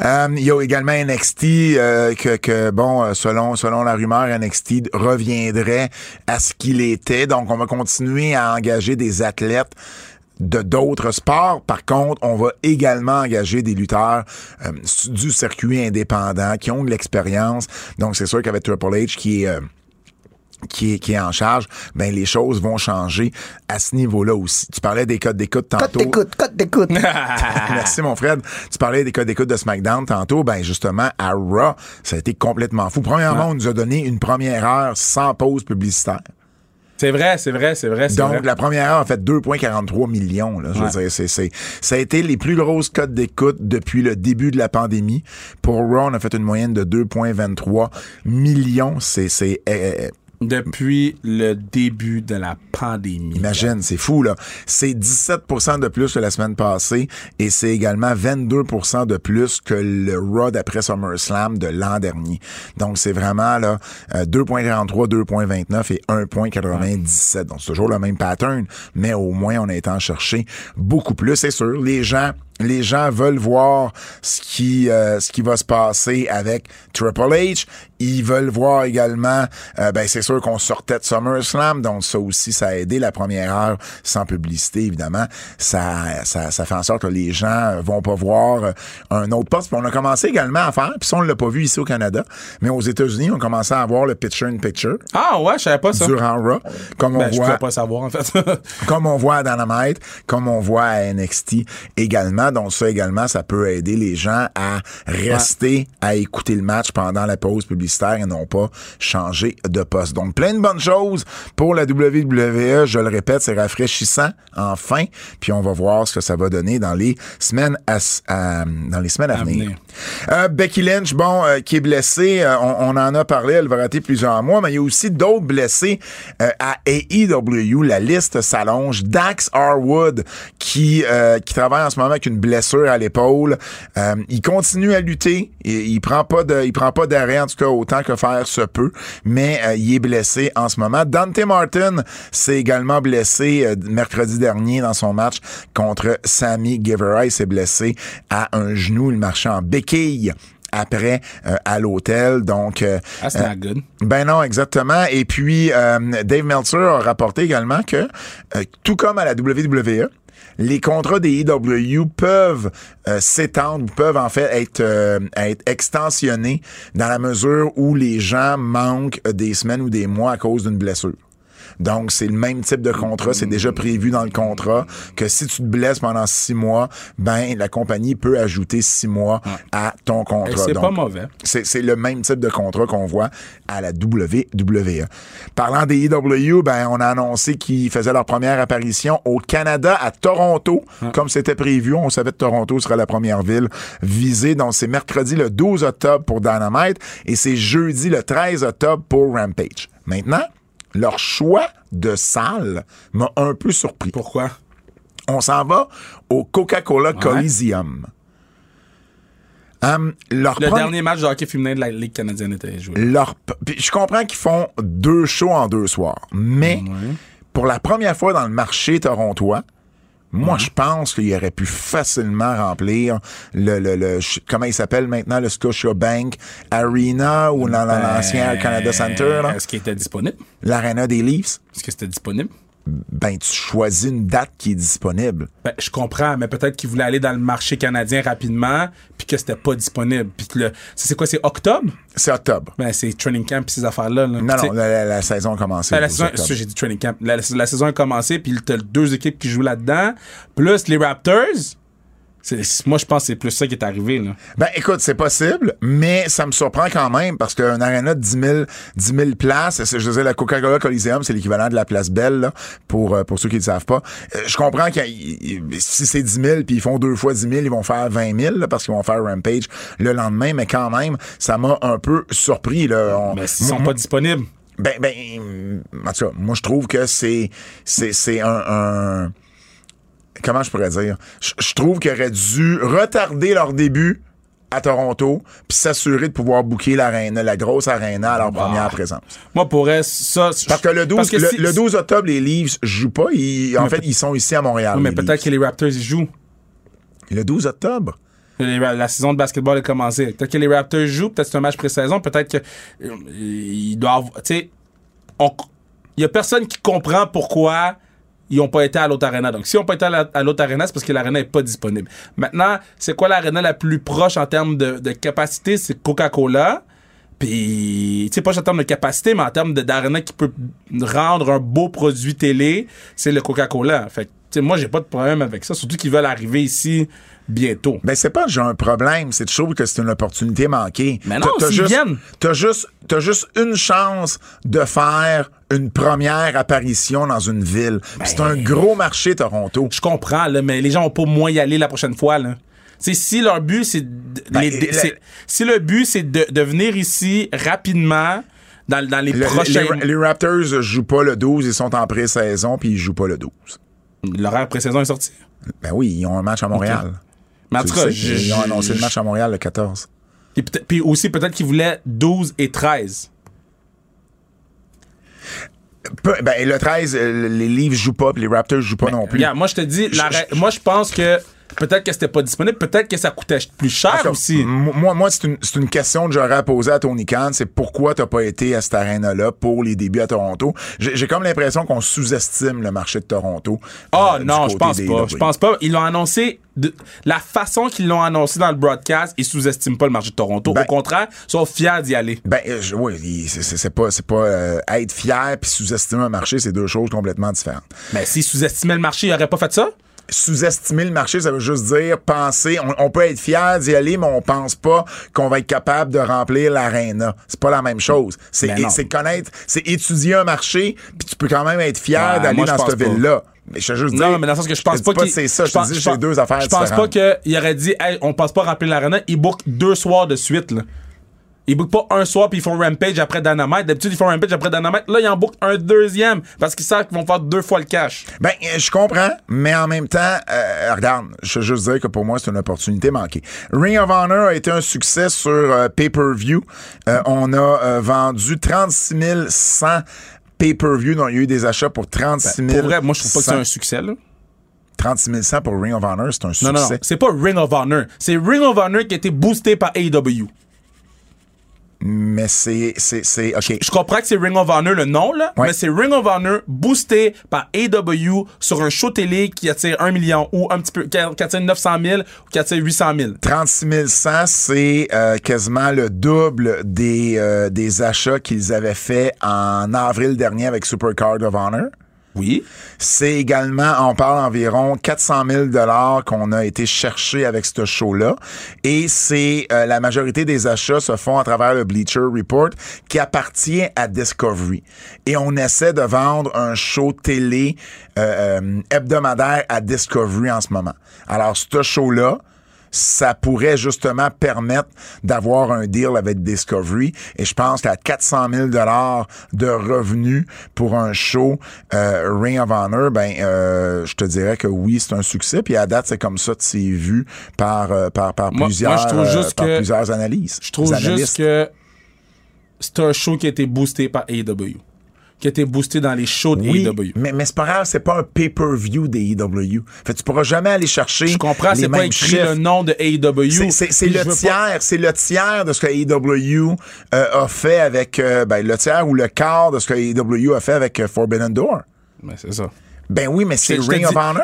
Euh, Il y a également NXT euh, que, que bon, euh, selon selon la rumeur, NXT reviendrait à ce qu'il était. Donc, on va continuer à engager des athlètes de d'autres sports. Par contre, on va également engager des lutteurs euh, du circuit indépendant qui ont de l'expérience. Donc, c'est sûr qu'avec Triple H qui est euh, qui est, qui est en charge, ben les choses vont changer à ce niveau-là aussi. Tu parlais des codes d'écoute tantôt. Cote d'écoute, cote d'écoute. Merci, mon Fred. Tu parlais des codes d'écoute de SmackDown tantôt. Ben, justement, à Raw, ça a été complètement fou. Premièrement, on nous a donné une première heure sans pause publicitaire. C'est vrai, c'est vrai, c'est vrai. c'est Donc, vrai. la première heure a fait 2,43 millions. Là, je veux dire, c'est, c'est, ça a été les plus grosses codes d'écoute depuis le début de la pandémie. Pour Raw, on a fait une moyenne de 2,23 millions. C'est, c'est, euh, Depuis le début de la pandémie. Imagine, c'est fou, là. C'est 17% de plus que la semaine passée et c'est également 22% de plus que le Raw d'après SummerSlam de l'an dernier. Donc, c'est vraiment, là, euh, 2.43, 2.29 et 1.97. Donc, c'est toujours le même pattern, mais au moins, on a été en chercher beaucoup plus. C'est sûr, les gens les gens veulent voir ce qui euh, ce qui va se passer avec Triple H. Ils veulent voir également, euh, ben c'est sûr qu'on sortait de SummerSlam, donc ça aussi ça a aidé la première heure sans publicité évidemment. Ça ça, ça fait en sorte que les gens vont pas voir euh, un autre poste. Puis on a commencé également à faire, puis ça on l'a pas vu ici au Canada, mais aux États-Unis on commençait à avoir le picture in picture Ah ouais, je savais pas ça. durant Raw, comme on Ben, je voit pouvais pas savoir, en fait. comme on voit à Dynamite, comme on voit à NXT également. Donc ça également, ça peut aider les gens à rester à écouter le match pendant la pause publicitaire et non pas changer de poste. Donc plein de bonnes choses pour la WWE. Je le répète, c'est rafraîchissant enfin. Puis on va voir ce que ça va donner dans les semaines à, à- dans les semaines à, venir. venir. Euh, Becky Lynch, bon, euh, qui est blessée, euh, on, on en a parlé, elle va rater plusieurs mois, mais il y a aussi d'autres blessés à AEW. La liste s'allonge. Dax Harwood, qui, qui travaille en ce moment avec une blessure à l'épaule, euh, il continue à lutter. Il, il prend pas de, il prend pas d'arrêt en tout cas autant que faire se peut, mais euh, il est blessé en ce moment. Dante Martin s'est également blessé euh, mercredi dernier dans son match contre Sammy Guevara. Il s'est blessé à un genou. Il marchait en béquille après euh, à l'hôtel. Donc, euh, That's euh, not good. ben non, exactement. Et puis, euh, Dave Meltzer a rapporté également que, euh, tout comme à la WWE, les contrats des EW peuvent euh, s'étendre, peuvent en fait être, euh, être extensionnés dans la mesure où les gens manquent des semaines ou des mois à cause d'une blessure. Donc, c'est le même type de contrat. C'est déjà prévu dans le contrat que si tu te blesses pendant six mois, ben, la compagnie peut ajouter six mois à ton contrat. c'est pas mauvais. c'est, c'est le même type de contrat qu'on voit à la WWE. Parlant des EW, ben, on a annoncé qu'ils faisaient leur première apparition au Canada, à Toronto, comme c'était prévu. On savait que Toronto serait la première ville visée. Donc, c'est mercredi le 12 octobre pour Dynamite et c'est jeudi le 13 octobre pour Rampage. Maintenant, leur choix de salle m'a un peu surpris. Pourquoi? On s'en va au Coca-Cola Coliseum. Hum, leur Le dernier match de hockey féminin de la Ligue canadienne était joué. leur je comprends qu'ils font deux shows en deux soirs, mais pour la première fois dans le marché torontois, moi, je pense qu'il aurait pu facilement remplir le, le, le- comment il s'appelle maintenant, le Scotiabank Arena ou dans l'ancien Canada Center, Est-ce qu'il était disponible? l'arena des Leafs. Est-ce que c'était disponible? Ben tu choisis une date qui est disponible. Ben, je comprends, mais peut-être qu'il voulait aller dans le marché canadien rapidement, puis que c'était pas disponible. Puis que le, c'est quoi, c'est octobre? C'est octobre. Ben, c'est training camp puis ces affaires-là. là. Non, non, la, la saison a commencé. ben, la saison, j'ai dit training camp. La, la saison a commencé, puis t'as deux équipes qui jouent là-dedans. Plus les Raptors. Moi, je pense que c'est plus ça qui est arrivé, là. Ben, écoute, c'est possible, mais ça me surprend quand même parce qu'un aréna de 10 000, 10 000 places, je disais, la Coca-Cola Coliseum, c'est l'équivalent de la place Belle, là, pour, euh, pour ceux qui ne le savent pas. Euh, Je comprends que si c'est 10 000 puis ils font deux fois 10 000, ils vont faire 20 000, là, parce qu'ils vont faire Rampage le lendemain, mais quand même, ça m'a un peu surpris, là. On- Mais s'ils sont pas disponibles. Ben, ben, en tout cas, moi, je trouve que c'est, c'est, c'est un, un- comment je pourrais dire? Je, je trouve qu'ils auraient dû retarder leur début à Toronto puis s'assurer de pouvoir booker l'arène, la grosse arena à leur première présence. Moi, pour elle, ça. Parce que le 12, parce que le, si- le 12 octobre, les Leafs jouent pas. Ils- en fait, ils sont ici à Montréal. Oui, mais peut-être que les Raptors, ils jouent. Le 12 octobre? La saison de basketball a commencé. Peut-être que les Raptors jouent, peut-être que c'est un match pré-saison, peut-être que euh, doivent. Tu sais, il y a personne qui comprend pourquoi ils n'ont pas été à l'autre arena. Donc, si n'ont pas été à la- à l'autre arena, c'est parce que l'arena n'est pas disponible. Maintenant, c'est quoi l'arena la plus proche en termes de, capacité? C'est Coca-Cola. Puis, tu sais, pas en termes de capacité, mais en termes d'arena qui peut rendre un beau produit télé, c'est le Coca-Cola. Fait que, tu sais, moi, j'ai pas de problème avec ça, surtout qu'ils veulent arriver ici bientôt. Ben, c'est pas que j'ai un problème, c'est trouve que c'est une opportunité manquée. Mais non, T'as- juste- viennent. T'as juste, juste une chance de faire une première apparition dans une ville. Ben C'est un gros marché, Toronto. Je comprends, là, mais les gens vont pas moins y aller la prochaine fois. Là. Si leur but c'est Ben, c'est- si le but c'est de, de venir ici rapidement dans, dans les Le- prochains les, les Raptors jouent pas le 12, ils sont en pré-saison, puis ils jouent pas le 12. L'horaire pré-saison est sorti. Ben oui, ils ont un match à Montréal. Mais en Tu tout le cas, sais, je- ils ont annoncé le match à Montréal le 14. Puis, peut- puis aussi peut-être qu'ils voulaient 12 et 13. Peu- ben, le 13, euh, les Leafs jouent pas, puis les Raptors jouent pas non plus. Moi je te dis, la Je- ra- moi je pense que peut-être que c'était pas disponible, peut-être que ça coûtait plus cher aussi. Moi, moi c'est une, une question que j'aurais à poser à Tony Khan, c'est pourquoi t'as pas été à cette arène-là pour les débuts à Toronto? J'ai comme l'impression qu'on sous-estime le marché de Toronto. Ah euh, non, je pense pas. Je pense pas. Ils l'ont annoncé. De, la façon qu'ils l'ont annoncé dans le broadcast, ils sous-estiment pas le marché de Toronto. Ben- Au contraire, ils sont fiers d'y aller. Ben, euh, je- oui, c'est- pas, c'est pas euh, être fier puis sous-estimer un marché, c'est deux choses complètement différentes. Mais s'ils sous-estimaient le marché, ils auraient pas fait ça? Sous-estimer le marché, ça veut juste dire penser, on, on peut être fier d'y aller, mais on pense pas qu'on va être capable de remplir l'aréna. C'est pas la même chose. C'est Ben connaître, c'est étudier un marché, puis tu peux quand même être fier Ouais, d'aller je dans cette ville-là. Mais je juste Non, dire, mais dans le sens que je pense te pas que c'est ça, je, te pense- dis c'est deux affaires Je pense pas qu'il aurait dit, hey, on pense pas remplir l'arena. Ils bookent deux soirs de suite, là. Ils bookent pas un soir puis ils font Rampage après Dynamite. D'habitude, ils font Rampage après Dynamite. Là, ils en bookent un deuxième parce qu'ils savent qu'ils vont faire deux fois le cash. Ben, euh, je comprends, mais en même temps, euh, regarde, je veux juste dire que pour moi, c'est une opportunité manquée. Ring of Honor a été un succès sur euh, pay-per-view. Euh, on a vendu 36 100 pay-per-view, donc il y a eu des achats pour 36 000 Ben, Pour vrai, moi, je trouve pas que c'est un succès, là. 36 100 pour Ring of Honor, c'est un succès. Non, non, non. C'est pas Ring of Honor. C'est Ring of Honor qui a été boosté par AEW. Mais c'est, c'est, c'est, OK. Je comprends que c'est Ring of Honor le nom, là, Ouais. mais c'est Ring of Honor boosté par AEW sur un show télé qui attire 1 million ou un petit peu, qui attire 900 000 ou qui attire 800 000. 36 100, c'est euh, quasiment le double des, euh, des achats qu'ils avaient fait en avril dernier avec Supercard of Honor. Oui. C'est également, on parle environ 400 000 dollars qu'on a été chercher avec ce show-là. Et c'est euh, la majorité des achats se font à travers le Bleacher Report qui appartient à Discovery. Et on essaie de vendre un show télé euh, euh, hebdomadaire à Discovery en ce moment. Alors, ce show-là, ça pourrait justement permettre d'avoir un deal avec Discovery. Et je pense qu'à 400 000 dollars de revenus pour un show euh, Ring of Honor, ben euh, je te dirais que oui, c'est un succès. Puis à date, c'est comme ça que c'est vu par par par Moi- plusieurs moi, je trouve euh, juste par que- plusieurs analyses. Je trouve juste que c'est un show qui a été boosté par AEW. Qui a été boosté dans les shows de oui, AEW. mais, mais c'est pas grave, c'est pas un pay-per-view des EW. Fait tu pourras jamais aller chercher Je comprends, c'est pas écrit chiffres. le nom de AEW. C'est- le pas- tiers, c'est le tiers de ce que AEW euh, a fait avec euh, ben, le tiers ou le quart de ce que AEW a fait avec euh, Forbidden Door. Mais c'est ça. Ben oui, mais c'est Ring of Honor.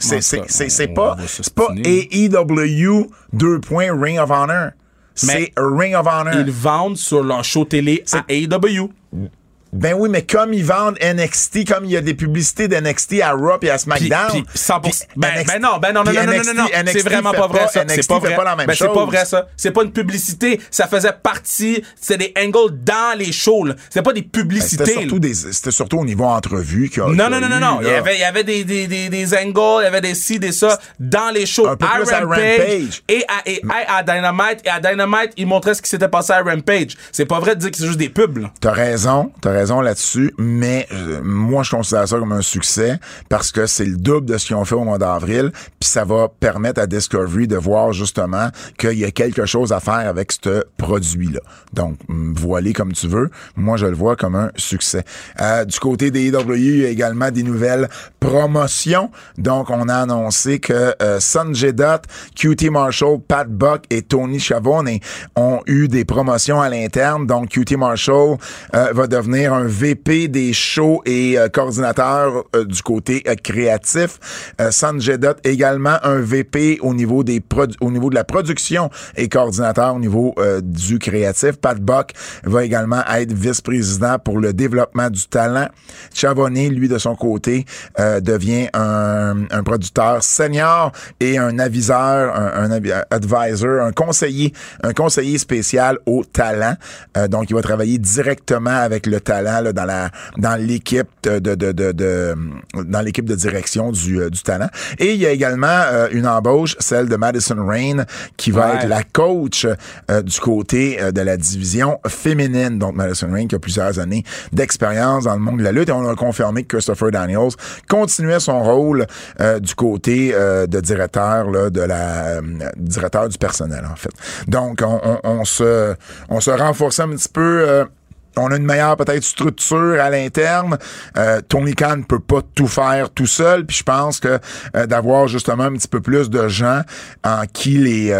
C'est- pas, pas. AEW 2 points Ring of Honor. C'est Mais Ring of Honor. Ils vendent sur leur show télé à AEW. Ben oui, mais comme ils vendent NXT, comme il y a des publicités d'NXT à Raw et à SmackDown. puis 100%. puis ben, NXT ben non, ben non, non, non, non, NXT non, non, NXT c'est vraiment fait pas vrai ça. NXT C'est pas fait vrai. pas la même ben, chose. c'est pas vrai ça. C'est pas une publicité. Ça faisait partie. C'est des angles dans les shows. là. C'est pas des Ben, C'était publicités. surtout, là. des, c'était surtout au niveau entrevue qu'il y a- Non, non, non, non, non. Il y avait, il y avait des, des, des, des angles, il y avait des ci, des ça, dans les shows. Un peu à plus à Rampage, Rampage. Et, à, et à- à Dynamite. Et à Dynamite, ils montraient ce qui s'était passé à Rampage. C'est pas vrai de dire que c'est juste des pubs. là. T'as raison, t'as là-dessus, mais euh, moi je considère ça comme un succès parce que c'est le double de ce qu'ils ont fait au mois d'avril, puis ça va permettre à Discovery de voir justement qu'il y a quelque chose à faire avec ce produit-là. Donc, voilé comme tu veux, moi je le vois comme un succès. Euh, du côté des EW, il y a également des nouvelles promotions. Donc, on a annoncé que euh, Sanjay Dutt, QT Marshall, Pat Buck et Tony Schiavone ont eu des promotions à l'interne. Donc, QT Marshall euh, va devenir un VP des shows et euh, coordinateur euh, du côté euh, créatif. Euh, Sanjay Dutt également un VP au niveau des au niveau de la production et coordinateur au niveau du créatif. Pat Buck va également être vice-président pour le développement du talent. Chavonnet, lui, de son côté, euh, devient un, un producteur senior et un aviseur, un, un advisor, un conseiller, un conseiller spécial au talent. Euh, donc, il va travailler directement avec le talent là, dans la dans l'équipe de, de, de, de- de- dans l'équipe de direction du, euh, du talent. Et il y a également euh, une embauche, celle de Madison Rain, qui va Ouais. être la coach euh, du côté euh, de la division féminine. Donc, Madison Rain qui a plusieurs années d'expérience dans le monde de la lutte. Et on a confirmé que Christopher Daniels continuait son rôle euh, du côté euh, de directeur de la euh, directeur du personnel, en fait. Donc, on, se on se renforce un petit peu. on a une meilleure peut-être structure à l'interne. Tony Khan peut pas tout faire tout seul. Puis je pense que d'avoir justement un petit peu plus de gens en qui les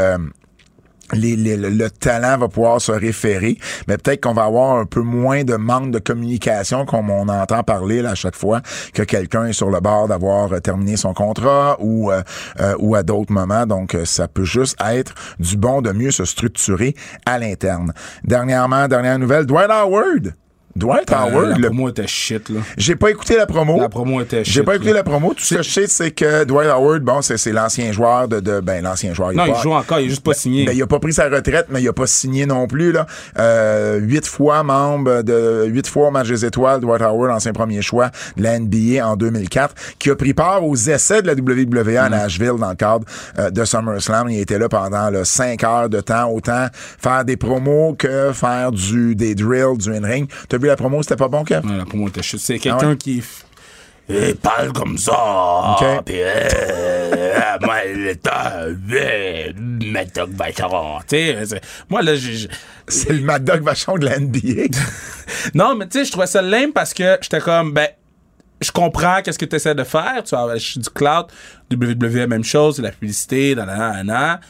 le, le talent va pouvoir se référer, mais peut-être qu'on va avoir un peu moins de manque de communication comme on entend parler là, à chaque fois que quelqu'un est sur le bord d'avoir euh, terminé son contrat ou euh, euh, ou à d'autres moments. Donc ça peut juste être du bon de mieux se structurer à l'interne. Dernièrement, dernière nouvelle, Dwight Howard. Dwight Euh, Howard, la le- promo était shit, là. j'ai pas écouté la promo. La promo était shit. J'ai pas écouté là. la promo. Tout ce que je sais, c'est que Dwight Howard, bon, c'est c'est l'ancien joueur de, de ben l'ancien joueur. Non, il pas- joue encore, il est juste pas signé. ben, il a pas pris sa retraite, mais il a pas signé non plus, là. Euh, huit fois membre de, huit fois au match des étoiles, Dwight Howard, ancien premier choix de la NBA en 2004, qui a pris part aux essais de la WWE à Nashville dans le cadre euh, de SummerSlam. Il était là pendant là, cinq heures de temps, autant faire des promos que faire du, des drills, du in-ring. T'as vu la promo, c'était pas bon, Kev? Ouais, la promo était shit. C'est quelqu'un Ah ouais? qui. Il parle comme ça. Ok. Puis, moi, le temps, euh, Médoc Vacheron. Tu sais, c'est- moi, là, C'est le Mad Dog Vachon de la NBA. Non, mais tu sais, je trouvais ça lame parce que j'étais comme, ben, je comprends qu'est-ce que tu essaies de faire. Tu vois, je suis du cloud, WWE, même chose, c'est la publicité, nan, nan.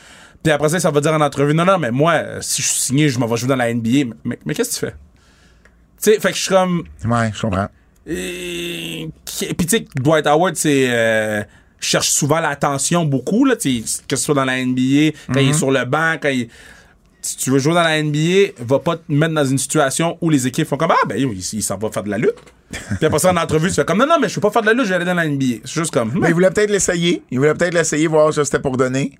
Puis après ça, ça va dire en entrevue, non, non, mais moi, si je suis signé, je m'en vais jouer dans la NBA. Mais, mais qu'est-ce que tu fais? Tu sais, fait que je suis comme. ouais, je comprends. Et puis tu sais, Dwight Howard, c'est euh, cherche souvent l'attention beaucoup là, que ce soit dans la NBA, quand il est sur le banc, quand il si tu veux jouer dans la NBA, va pas te mettre dans une situation où les équipes font comme ah ben il, il s'en va faire de la lutte. Puis après ça en entrevue, tu fais comme non non mais je veux pas faire de la lutte, je vais aller dans la NBA. C'est juste comme Mais il voulait peut-être l'essayer. Il voulait peut-être l'essayer, voir que c'était pour donner.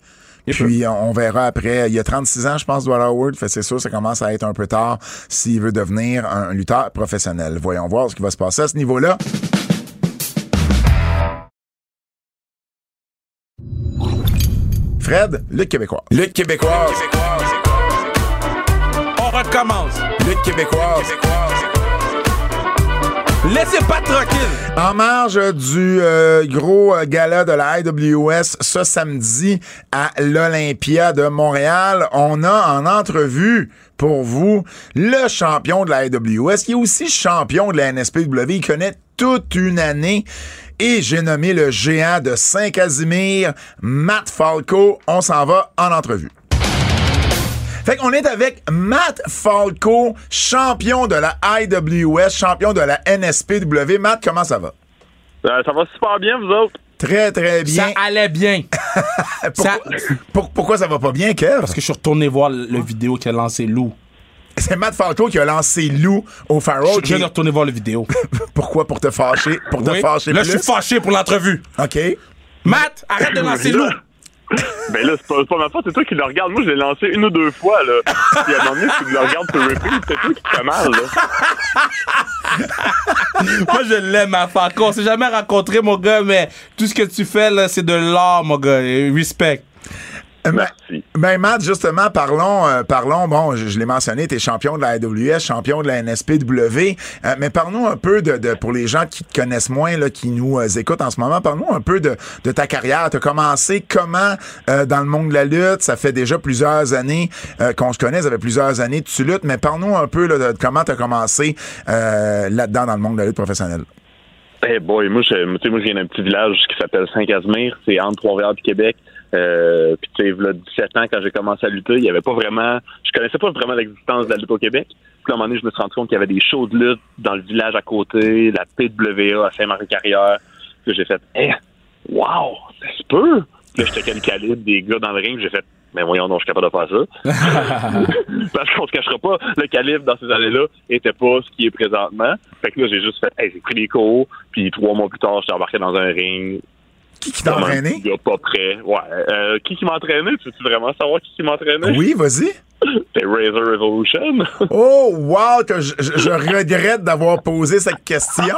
Puis on, verra après. Il y a 36 ans, je pense, Dwight Howard. Fait c'est sûr, ça commence à être un peu tard s'il veut devenir un lutteur professionnel. Voyons voir ce qui va se passer à ce niveau-là. Fred, lutte québécois. Lutte québécoise. on recommence. Lutte québécoise. Laissez pas tranquille. En marge du euh, gros euh, gala de la IWS ce samedi à l'Olympia de Montréal, on a en entrevue pour vous le champion de la IWS qui est aussi champion de la NSPW. Il connaît toute une année. Et j'ai nommé le géant de Saint-Casimir, Matt Falco. On s'en va en entrevue. Fait qu'on est avec Matt Falco, champion de la IWS, champion de la NSPW. Matt, comment ça va? Euh, ça va super bien, vous autres? Très, très bien. Ça allait bien. pourquoi, ça- pour- pourquoi ça va pas bien, Kev? Parce que je suis retourné voir le, le vidéo qu'a lancé Lou. C'est Matt Falco qui a lancé Lou au Pharaoh. Je qui- viens de retourner voir le vidéo. Pourquoi? Pour te fâcher? Pour te Oui. fâcher Là, plus? je suis fâché pour l'entrevue. OK. Matt, arrête de lancer Lou. Ben là, c'est pas, pas ma faute, c'est toi qui le regardes. Moi, je l'ai lancé une ou deux fois, là. Puis à un moment donné, tu le regardes sur repeat, c'est toi qui te fais mal, là. Moi, je l'aime à Falco. On s'est jamais rencontré, mon gars, mais tout ce que tu fais, là, c'est de l'art, mon gars. Respect. Ben, Merci. ben, Matt, justement, parlons, euh, parlons, bon, je, je l'ai mentionné, t'es champion de la AWS, champion de la NSPW, euh, mais parlons un peu de, de- pour les gens qui te connaissent moins, là, qui nous euh, écoutent en ce moment, parlons un peu de, de ta carrière. T'as commencé comment euh, dans le monde de la lutte? Ça fait déjà plusieurs années euh, qu'on se connaît, ça fait plusieurs années que tu luttes, mais parle-nous un peu là, de, comment t'as commencé euh, là-dedans dans le monde de la lutte professionnelle. Eh boy, moi, je, tu sais, moi, je viens d'un petit village qui s'appelle Saint-Casimir. C'est entre Trois-Rivières et Québec. Euh, puis, tu sais, là, 17 ans, quand j'ai commencé à lutter, il y avait pas vraiment... Je connaissais pas vraiment l'existence de la lutte au Québec. Puis, à un moment donné, je me suis rendu compte qu'il y avait des shows de lutte dans le village à côté, la PWA à Saint-Marie-Carrière. Là, j'ai fait, eh, wow, ça se peut! Puis là, j'étais le calibre des gars dans le ring. J'ai fait, mais voyons donc, je suis capable de faire ça. Parce qu'on se cachera pas, le calibre dans ces années-là était pas ce qui est présentement. Fait que là, j'ai juste fait, hey, j'ai pris des cours, puis trois mois plus tard, j'étais embarqué dans un ring. Qui, qui t'a Comme entraîné? gars pas prêt. Ouais. Euh, qui qui m'a entraîné? Tu veux vraiment savoir qui qui m'a entraîné? Oui, vas-y. C'est Razor Revolution. Oh, wow, que je, je- je regrette d'avoir posé cette question.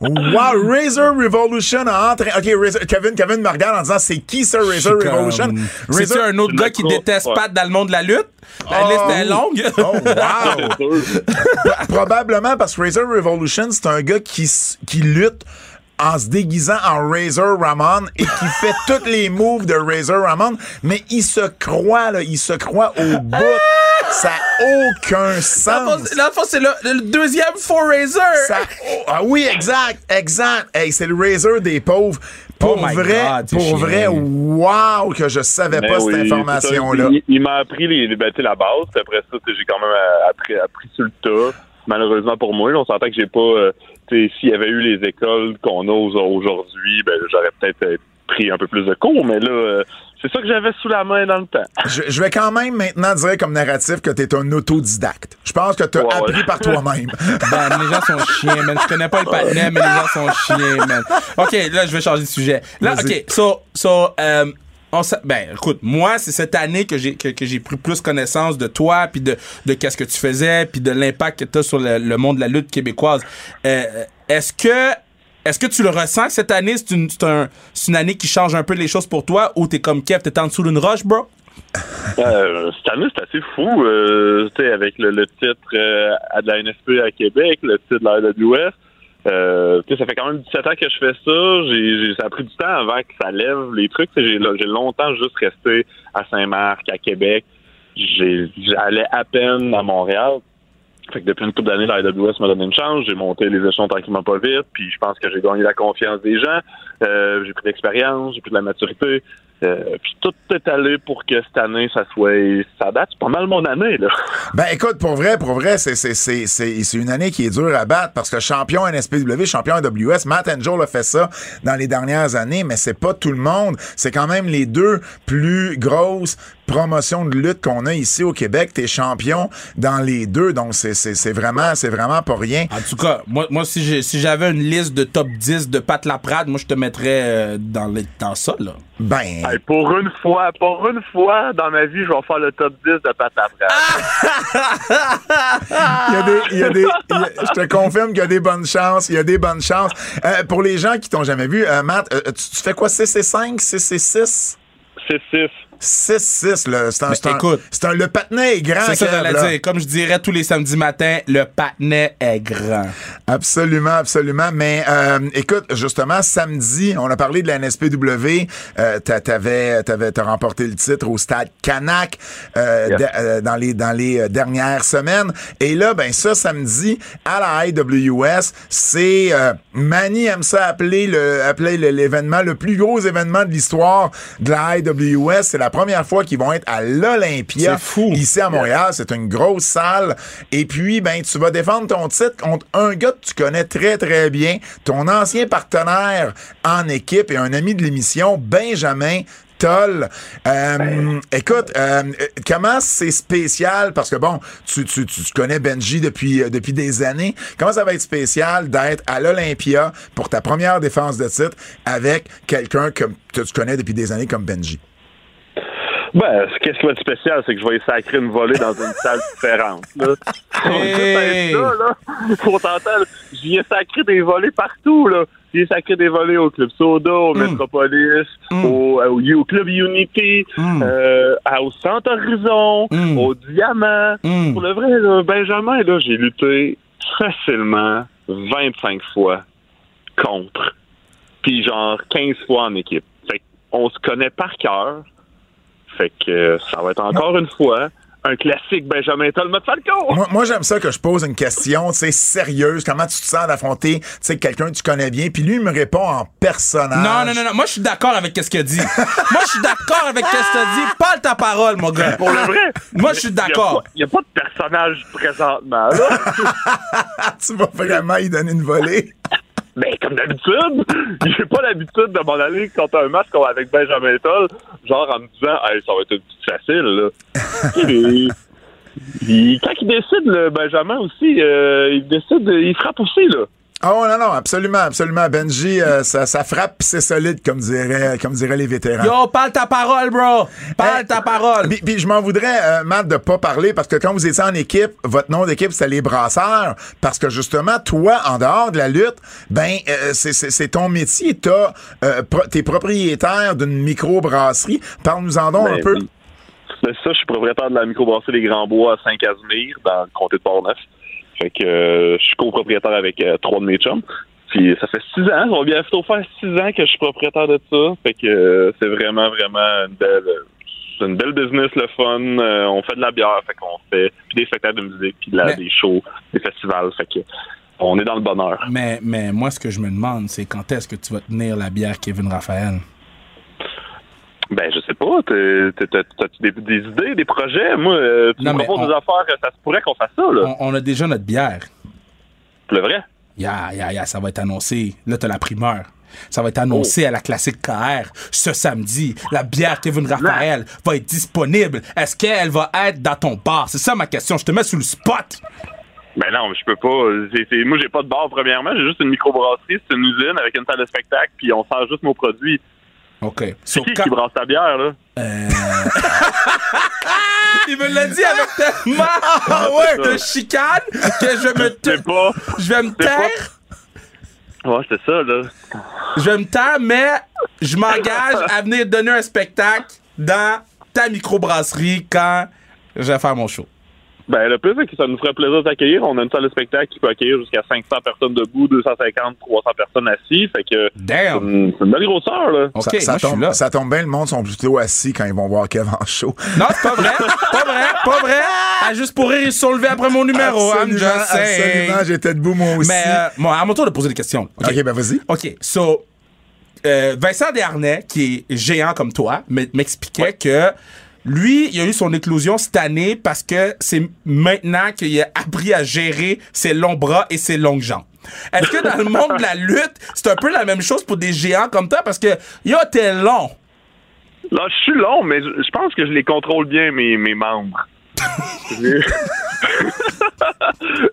Wow, Razor Revolution a entraîné. OK, Razor- Kevin, Kevin me regarde en disant c'est qui ça, Razor Comme- Revolution? C'est-tu un autre C'est gars qui déteste ouais. Pat dans le monde de la lutte? La Oh. liste est longue. Oh, wow! C'est. Probablement parce que Razor Revolution, c'est un gars qui, qui lutte en se déguisant en Razor Ramon et qui fait tous les moves de Razor Ramon, mais il se croit, là, il se croit au bout. Ça n'a aucun sens. Là, c'est le, le deuxième For Razor. Ça- oh, ah oui, exact, exact. Hey, c'est le Razor des pauvres. Pour Oh my vrai, God, pour vrai, wow, que je savais Mais pas Ben oui, cette information-là. Il, il m'a appris les, ben, la base. Après ça, j'ai quand même euh, appris, appris sur le tas. Malheureusement pour moi, là, on s'entend que j'ai pas. euh, s'il y avait eu les écoles qu'on a au- aujourd'hui, ben j'aurais peut-être euh, pris un peu plus de cours. Mais là, euh, c'est ça que j'avais sous la main dans le temps. Je, je vais quand même maintenant dire comme narratif que t'es un autodidacte. Je pense que t'as Ouais, appris ouais. par toi-même. Ben, les gens sont chiens, man. Je connais pas le patinet, mais les gens sont chiens, man. OK, là, je vais changer de sujet. Là. OK, so, so, euh, sa- ben, écoute, moi, c'est cette année que j'ai que, que j'ai pris plus connaissance de toi, puis de, de qu'est-ce que tu faisais, puis de l'impact que tu as sur le, le monde de la lutte québécoise. Euh, est-ce que est-ce que tu le ressens cette année, c'est une, un- une année qui change un peu les choses pour toi, ou t'es comme Kev, t'es en dessous d'une roche, bro? Euh, cette année, c'est assez fou. Euh, tu sais, avec le, le titre euh, à de la NSP à Québec, le titre de la. Euh, ça fait quand même 17 ans que je fais ça. J'ai, j'ai- ça a pris du temps avant que ça lève les trucs. J'ai, j'ai longtemps juste resté à Saint-Marc, à Québec. J'ai, j'allais à peine à Montréal. Fait que depuis une couple d'années, la AWS m'a donné une chance. J'ai monté les échelons tranquillement pas vite. Puis je pense que j'ai gagné la confiance des gens. Euh, j'ai pris de l'expérience, j'ai pris de la maturité. Euh, puis tout est allé pour que cette année, ça soit. Ça date pas mal mon année, là. Ben écoute, pour vrai, pour vrai, c'est, c'est, c'est, c'est, une année qui est dure à battre parce que champion NSPW, champion AWS, Matt Angel a fait ça dans les dernières années, mais c'est pas tout le monde. C'est quand même les deux plus grosses promotions de lutte qu'on a ici au Québec. T'es champion dans les deux, donc c'est, c'est, c'est vraiment, c'est vraiment pas rien. En tout cas, moi, moi si j'ai- si j'avais une liste de top 10 de Pat Laprade, moi, je te mettrais euh, dans, les, dans ça, là. Ben, Hey, pour une fois, pour une fois dans ma vie, je vais faire le top 10 de Pat Laprade. il y a des, il y a des, il y a- je te confirme qu'il y a des bonnes chances, il y a des bonnes chances. Euh, pour les gens qui t'ont jamais vu, euh, Matt, euh, tu, tu fais quoi, 6 et 5, 6 et 6? 6-6. 6-6, là. C'est un, c'est un- le patinet est grand, C'est ça que dire. Comme je dirais tous les samedis matins, le patinet est grand. Absolument, absolument. Mais euh, écoute, justement, samedi, on a parlé de la NSPW. Euh, t'a- t'avais, t'avais, t'as remporté le titre au stade Canac euh, Yes. de- euh, dans les dans les euh, dernières semaines. Et là, ben ça, samedi à la IWS, c'est euh, Manny aime ça appeler le appeler le- l'événement le plus gros événement de l'histoire de la IWS. C'est la la première fois qu'ils vont être à l'Olympia. C'est fou. Ici à Montréal, c'est une grosse salle. Et puis, ben, tu vas défendre ton titre contre un gars que tu connais très, très bien, ton ancien partenaire en équipe et un ami de l'émission, Benjamin Toll. Euh, écoute, euh, comment c'est spécial, parce que bon, tu, tu, tu connais Benji depuis, euh, depuis des années, comment ça va être spécial d'être à l'Olympia pour ta première défense de titre avec quelqu'un que, que tu connais depuis des années comme Benji? Ben, ce qu'est-ce qui va être spécial, c'est que je vais y sacrer une volée dans une salle différente. Là. Hey! Là, faut t'entendre. J'y ai sacré des volets partout, là. J'y ai sacré des volets au Club Soda, au Metropolis, au, au, au Club Unity, euh, à- au Centre Horizon, Mm. au Diamant. Mm. Pour le vrai, là, Benjamin, là, j'ai lutté facilement 25 fois contre. Puis genre 15 fois en équipe. Fait qu'on se connaît par cœur. Fait que euh, ça va être encore une fois un classique Benjamin Toll mode Falco. Moi, moi, j'aime ça que je pose une question, tu sais, sérieuse. Comment tu te sens d'affronter, tu sais, quelqu'un que tu connais bien, puis lui, il me répond en personnage. Non, non, non, non. Moi, je suis d'accord avec ce qu'il a dit. Moi, je suis d'accord avec ce que tu dit. Parle ta parole, mon gars. Pour le vrai. Moi, je suis d'accord. Il n'y a, pas de personnage présentement, là. tu vas vraiment y donner une volée. Mais comme d'habitude, j'ai pas l'habitude de m'en aller contre un match comme avec Benjamin Toll, genre en me disant hey, ça va être une petite facile là. Et- il- quand il décide, le Benjamin aussi, euh, il décide, il frappe aussi là. Oh non, non, absolument, absolument. Benji, euh, ça, ça frappe pis c'est solide, comme diraient, comme diraient les vétérans. Yo, parle ta parole, bro. Parle Hey, ta parole. Puis, puis je m'en voudrais, euh, Matt, de pas parler parce que quand vous étiez en équipe, votre nom d'équipe, c'était les brasseurs. Parce que justement, toi, en dehors de la lutte, ben, euh, c'est- c'est c'est ton métier. T'as, euh, pro- t'es propriétaire d'une microbrasserie. Parle-nous-en donc un Ben, peu. Ben, ça, je suis propriétaire de la microbrasserie Les Grands Bois à Saint-Casimir, dans le comté de Port-Neuf. Fait que euh, je suis copropriétaire avec euh, trois de mes chums. Puis ça fait six ans, on va bientôt faire six ans que je suis propriétaire de ça. Fait que euh, c'est vraiment, vraiment une belle c'est une belle business, le fun. On fait de la bière, fait qu'on fait puis des spectacles de musique, puis de la- Mais- des shows, des festivals. Fait que on est dans le bonheur. Mais, mais moi, ce que je me demande, c'est quand est-ce que tu vas tenir la bière Kevin Raphaël? Ben, je sais pas. t'as- t'as- t'as- T'as-tu des, des idées, des projets? Moi, euh, tu Non, me mais proposes on- des affaires, ça se pourrait qu'on fasse ça, là. On, on a déjà notre bière. Le vrai? Ya, ya, ya, ça va être annoncé. Là, t'as la primeur. Ça va être annoncé à la classique KR ce samedi. La bière Kevin Raphaël va être disponible. Est-ce qu'elle va être dans ton bar? C'est ça ma question. Je te mets sous le spot. Ben non, je peux pas. C'est- moi, j'ai pas de bar, premièrement. J'ai juste une microbrasserie, c'est une usine avec une salle de spectacle, puis on sert juste nos produits. OK. C'est So, qui quand- qui brasse ta bière, là? Il me l'a dit avec tellement Ah ouais? de chicane que je me ta- pas. Je vais me pas- taire. Ouais, c'est ça, là. Je vais me taire, mais je m'engage à venir donner un spectacle dans ta microbrasserie quand je vais faire mon show. Ben, le plus, c'est que ça nous ferait plaisir de t'accueillir. On a une salle de spectacle qui peut accueillir jusqu'à 500 personnes debout, 250, 300 personnes assis. Fait que Damn. c'est une belle grosseur, là. Ça, ça moi, tombe, là. ça tombe bien, le monde sont plutôt assis quand ils vont voir Kev en show. Non, c'est pas vrai. Pas vrai. Pas vrai. Ah, juste pour rire, ils se sont levés après mon numéro. I'm absolument, just saying. absolument, j'étais debout moi aussi. Mais, euh, bon, à mon tour de poser des questions. OK. OK, ben vas-y. OK, so, euh, Vincent Desharnais, qui est géant comme toi, m'expliquait que lui, il a eu son éclosion cette année parce que c'est maintenant qu'il a appris à gérer ses longs bras et ses longues jambes. Est-ce que dans le monde de la lutte, c'est un peu la même chose pour des géants comme toi? Parce que, yo, t'es long. Là, je suis long, mais je pense que je les contrôle bien, mes, mes membres. je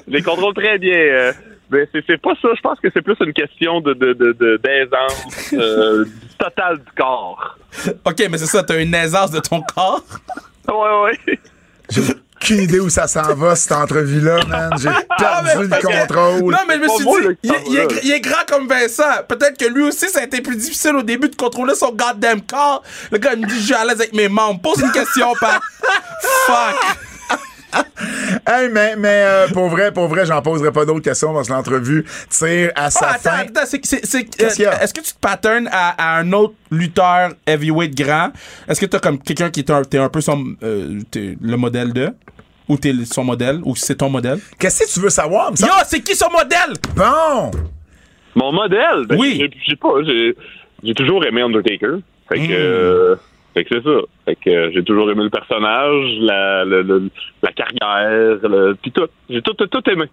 les contrôle très bien. Mais c'est c'est pas ça. Je pense que c'est plus une question de de- de- de- d'aisance euh, du total du corps. OK, mais c'est ça, t'as une aisance de ton corps? Ouais, ouais. J'ai aucune idée où ça s'en va, cette entrevue-là, man. J'ai Ah, perdu le contrôle. Non, mais je me suis dit, est, il est grand comme Vincent. Peut-être que lui aussi, ça a été plus difficile au début de contrôler son goddamn corps. Le gars, il me dit, je suis à l'aise avec mes membres. Pose une question, pas. Fuck. Hey, mais, mais euh, pour vrai, pour vrai, j'en poserai pas d'autres questions parce que l'entrevue tire à sa Ah, attends, fin. attends, c'est, c'est, c'est- Qu'est-ce qu'il y a? euh, est-ce que tu te patterns à, à un autre lutteur heavyweight grand? Est-ce que t'as comme quelqu'un qui est un, t'es un peu son, euh, t'es le modèle de? Ou t'es son modèle? Ou c'est ton modèle? Qu'est-ce que tu veux savoir? Yo, c'est qui son modèle? Bon! Mon modèle, ben, Oui. j'ai- j'ai pas, j'ai j'ai toujours aimé Undertaker. Fait que, Mm. Fait que c'est ça. Fait que euh, j'ai toujours aimé le personnage, la, le- la carrière, le, puis tout. J'ai tout, tout, tout aimé.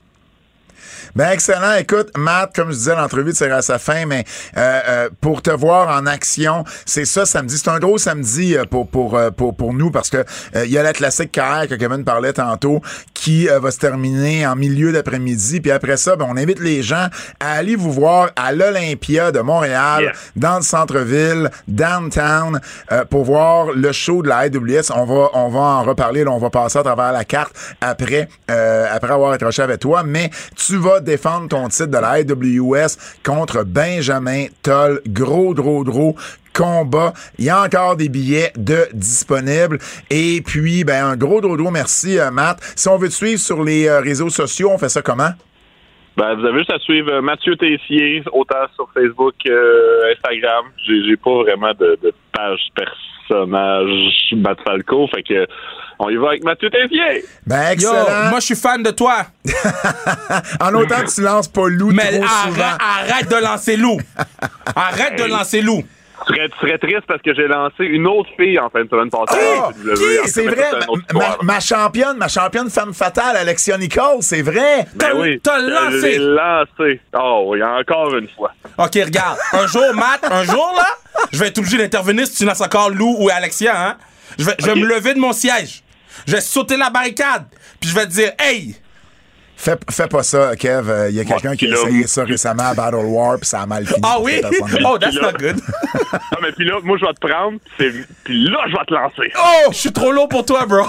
Ben excellent. Écoute, Matt, comme je disais, l'entrevue tire à sa fin, mais euh, euh, pour te voir en action, c'est ça samedi. C'est un gros samedi euh, pour pour euh, pour pour nous parce que euh, il y a la classique KR que Kevin parlait tantôt qui euh, va se terminer en milieu d'après-midi. Puis après ça, ben, on invite les gens à aller vous voir à l'Olympia de Montréal, Yeah. dans le centre-ville, downtown, euh, pour voir le show de la AWS. On va on va en reparler. Là, on va passer à travers la carte après euh, après avoir accroché avec toi. Mais tu vas défendre ton titre de la AWS contre Benjamin Toll. Gros, gros, gros combat. Il y a encore des billets de disponibles. Et puis, ben, un gros, gros, gros merci, euh, Matt. Si on veut te suivre sur les euh, réseaux sociaux, on fait ça comment? Ben, vous avez juste à suivre euh, Mathieu Tessier, autant sur Facebook, euh, Instagram. J'ai, pas vraiment de, de page personnage Matt Falco, fait que on y va avec Mathieu Tessier. Ben, Yo, excellent. moi, je suis fan de toi. en autant que tu lances pas loup Mais trop souvent. arrête, arrête de lancer loup. Arrête de lancer loup. Tu serais, tu serais triste parce que j'ai lancé une autre fille en fin de semaine passée. Ok, c'est vrai. Ma, championne, ma championne femme fatale, Alexia Nicole, c'est vrai. Ben T'as- oui, lancé. lancé. Oh, oui, encore une fois. OK, regarde. Un jour, Matt, un jour, là, je vais être obligé d'intervenir si tu lances encore Lou ou Alexia, hein. Je vais, je vais me lever de mon siège. Je vais sauter la barricade. Puis je vais te dire, hey, Fais, fais pas ça, Kev. Euh, Il y a quelqu'un Ouais, qui a essayé ça récemment à Battle War, puis ça a mal fini. ah oui? Oh, that's not good. Non, mais puis là, moi, je vais te prendre, puis là, je vais te lancer. Oh, je suis trop lourd pour toi, bro.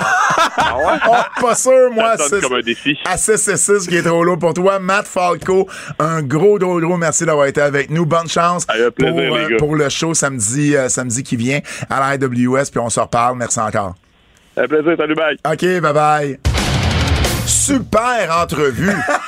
Ah ouais? Oh, pas sûr, moi. Ça comme un défi. À 6 et 6 qui est trop lourd pour toi. Matt Falco, un gros, gros, gros merci d'avoir été avec nous. Bonne chance plaisir, pour, euh, pour le show samedi, euh, samedi qui vient à la IWS, puis on se reparle. Merci encore. Un plaisir, salut, bye. OK, bye bye. Super entrevue.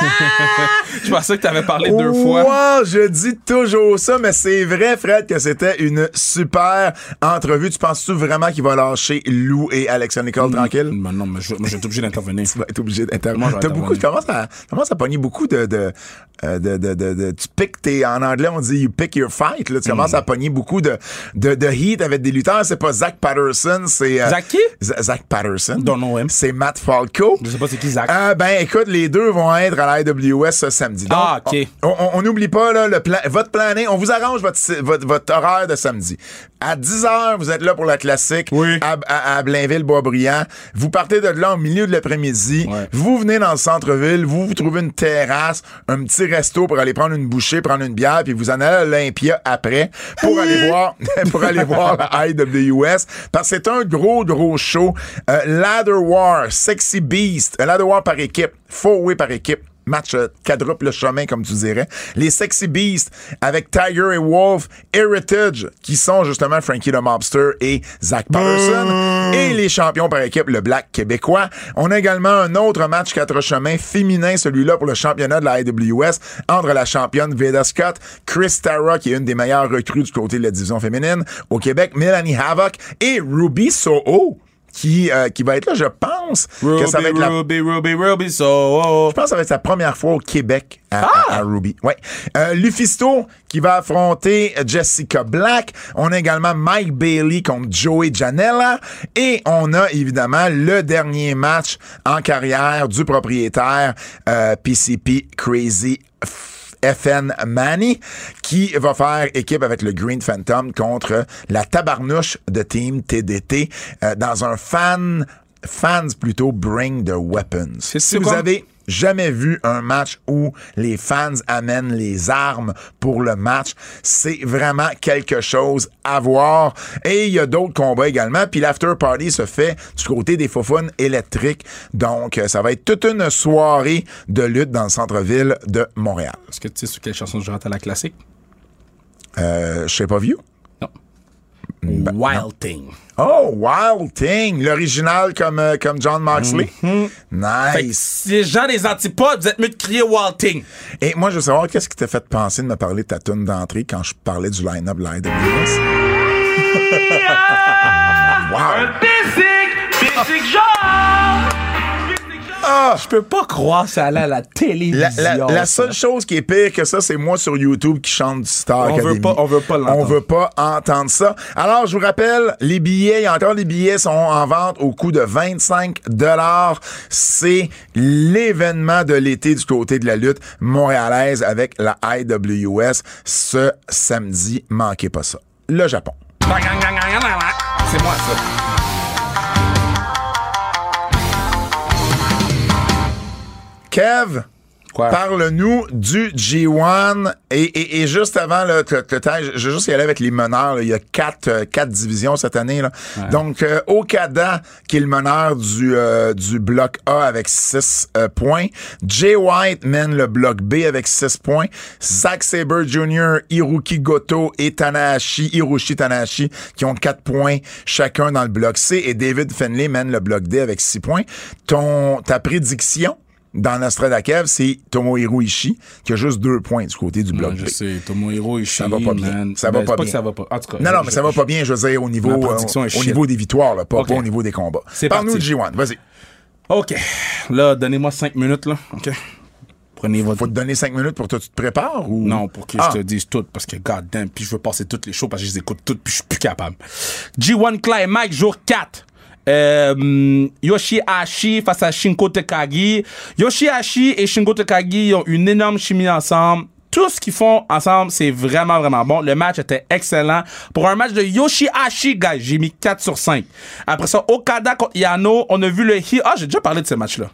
Je pensais que t'avais parlé deux fois. Wow, je dis toujours ça, mais c'est vrai, Fred, que c'était une super entrevue. Tu penses-tu vraiment qu'il va lâcher Lou et Alexia Nicole tranquille? Ben non, mais je, moi, je vais être obligé d'intervenir. Tu vas être obligé d'intervenir. T'as beaucoup, tu commences à, tu commences à pogner beaucoup de, de, euh, de, de, de, de- tu piques tes, en anglais, on dit you pick your fight, là. Tu Hmm. commences à pogner beaucoup de, de, de heat avec des lutteurs. C'est pas Zach Patterson, c'est, euh, Zach qui? Zach Patterson. Don't know him. C'est Matt Falco. Je sais pas c'est qui Zach. Euh, ben, écoute, les deux vont être à la AWS ce samedi. Donc, Ah, OK. On n'oublie pas là, le plan, votre planning. On vous arrange votre, votre, votre horaire de samedi. À 10h, vous êtes là pour la classique Oui. à, à, à Blainville-Boisbriand. Vous partez de là au milieu de l'après-midi. Ouais. Vous venez dans le centre-ville. Vous, vous trouvez une terrasse, un petit resto pour aller prendre une bouchée, prendre une bière, puis vous en allez à l'Olympia après pour aller voir pour aller voir la IWS. Parce que c'est un gros, gros show. Euh, Ladder War, Sexy Beast. Ladder War par équipe. Four-way par équipe. Match euh, quadruple chemin, comme tu dirais. Les Sexy Beasts avec Tiger et Wolf, Heritage, qui sont justement Frankie the Mobster et Zach Patterson. Et les champions par équipe, le Black québécois. On a également un autre match quatre chemins féminin, celui-là pour le championnat de la AWS, entre la championne Veda Scott, Chris Tara, qui est une des meilleures recrues du côté de la division féminine au Québec, Melanie Havoc et Ruby Soho. Qui, euh, qui va être là, je pense Ruby, que ça va être la Ruby, Ruby, Ruby, so. je pense que ça va être sa première fois au Québec à, à- à Ruby. Ouais. Euh, Lufisto qui va affronter Jessica Black. On a également Mike Bailey contre Joey Janela. Et on a évidemment le dernier match en carrière du propriétaire euh, PCP Crazy FN Manny qui va faire équipe avec le Green Phantom contre la tabarnouche de Team TDT euh, dans un fan fans plutôt bring the weapons. Si vous avez jamais vu un match où les fans amènent les armes pour le match. C'est vraiment quelque chose à voir. Et il y a d'autres combats également. Puis l'after party se fait du côté des faufounes électriques. Donc, euh, ça va être toute une soirée de lutte dans le centre-ville de Montréal. Est-ce que tu sais sur quelle chanson je rentre à la classique? Euh, je sais pas Wild Thing. Oh, Wild Thing, l'original comme, euh, comme John Moxley. Que Nice. si les gens des antipodes, vous êtes mieux de crier Wild Thing. Et moi, je veux savoir, qu'est-ce qui t'a fait penser de me parler de ta tune d'entrée quand je parlais du line-up de la AWS? wow! Basic, basic genre. Ah! Je peux pas croire ça allait à la télévision. La, la- la ça. seule chose qui est pire que ça, c'est moi sur YouTube qui chante du Star On veut Academy. pas- on veut pas l'entendre. On veut pas entendre ça. Alors, je vous rappelle, les billets, encore les billets sont en vente au coût de 25 C'est l'événement de l'été du côté de la lutte montréalaise avec la IWS ce samedi. Manquez pas ça. Le Japon. C'est moi, ça. Kev? Parle-nous du G1 et, et, et juste avant le, le, le temps, je, je juste y aller avec les meneurs. là. Il y a quatre, euh, quatre divisions cette année. Là. Donc, euh, Okada, qui est le meneur du, euh, du bloc A avec 6 points. Jay White mène le bloc B avec 6 points. Zack Sabre Jr., Hiroki Goto et Tanahashi, Hiroshi Tanahashi, qui ont 4 points chacun dans le bloc C. Et David Finlay mène le bloc D avec 6 points. Ton, ta prédiction? Dans Nostradakev, c'est Tomohiro Ishii qui a juste deux points du côté du bloc je B. sais, Tomohiro Ishii, Ça va pas bien. man. Ça va Ben, pas c'est pas bien. que ça va pas. En tout cas, Non, non, mais ça va pas bien, je veux dire, au niveau, euh, au niveau des victoires, là, pas, au niveau des combats. C'est Parle-nous parti. de G1, vas-y. OK. Là, donnez-moi 5 minutes, là. OK. Prenez votre... Faut te donner cinq minutes pour que tu te prépares ou? Non, pour que Ah. je te dise tout, parce que god damn, puis je veux passer toutes les shows parce que je les écoute toutes, puis je suis plus capable. G1 Climax, jour 4. Euh, Yoshihashi face à Shinko Takagi. Yoshihashi et Shinko Takagi ont une énorme chimie ensemble. Tout ce qu'ils font ensemble, c'est vraiment, vraiment bon. Le match était excellent. Pour un match de Yoshihashi, guys, j'ai mis 4 sur 5. Après ça, Okada contre Yano, on a vu le. Ah, j'ai déjà parlé de ce match-là.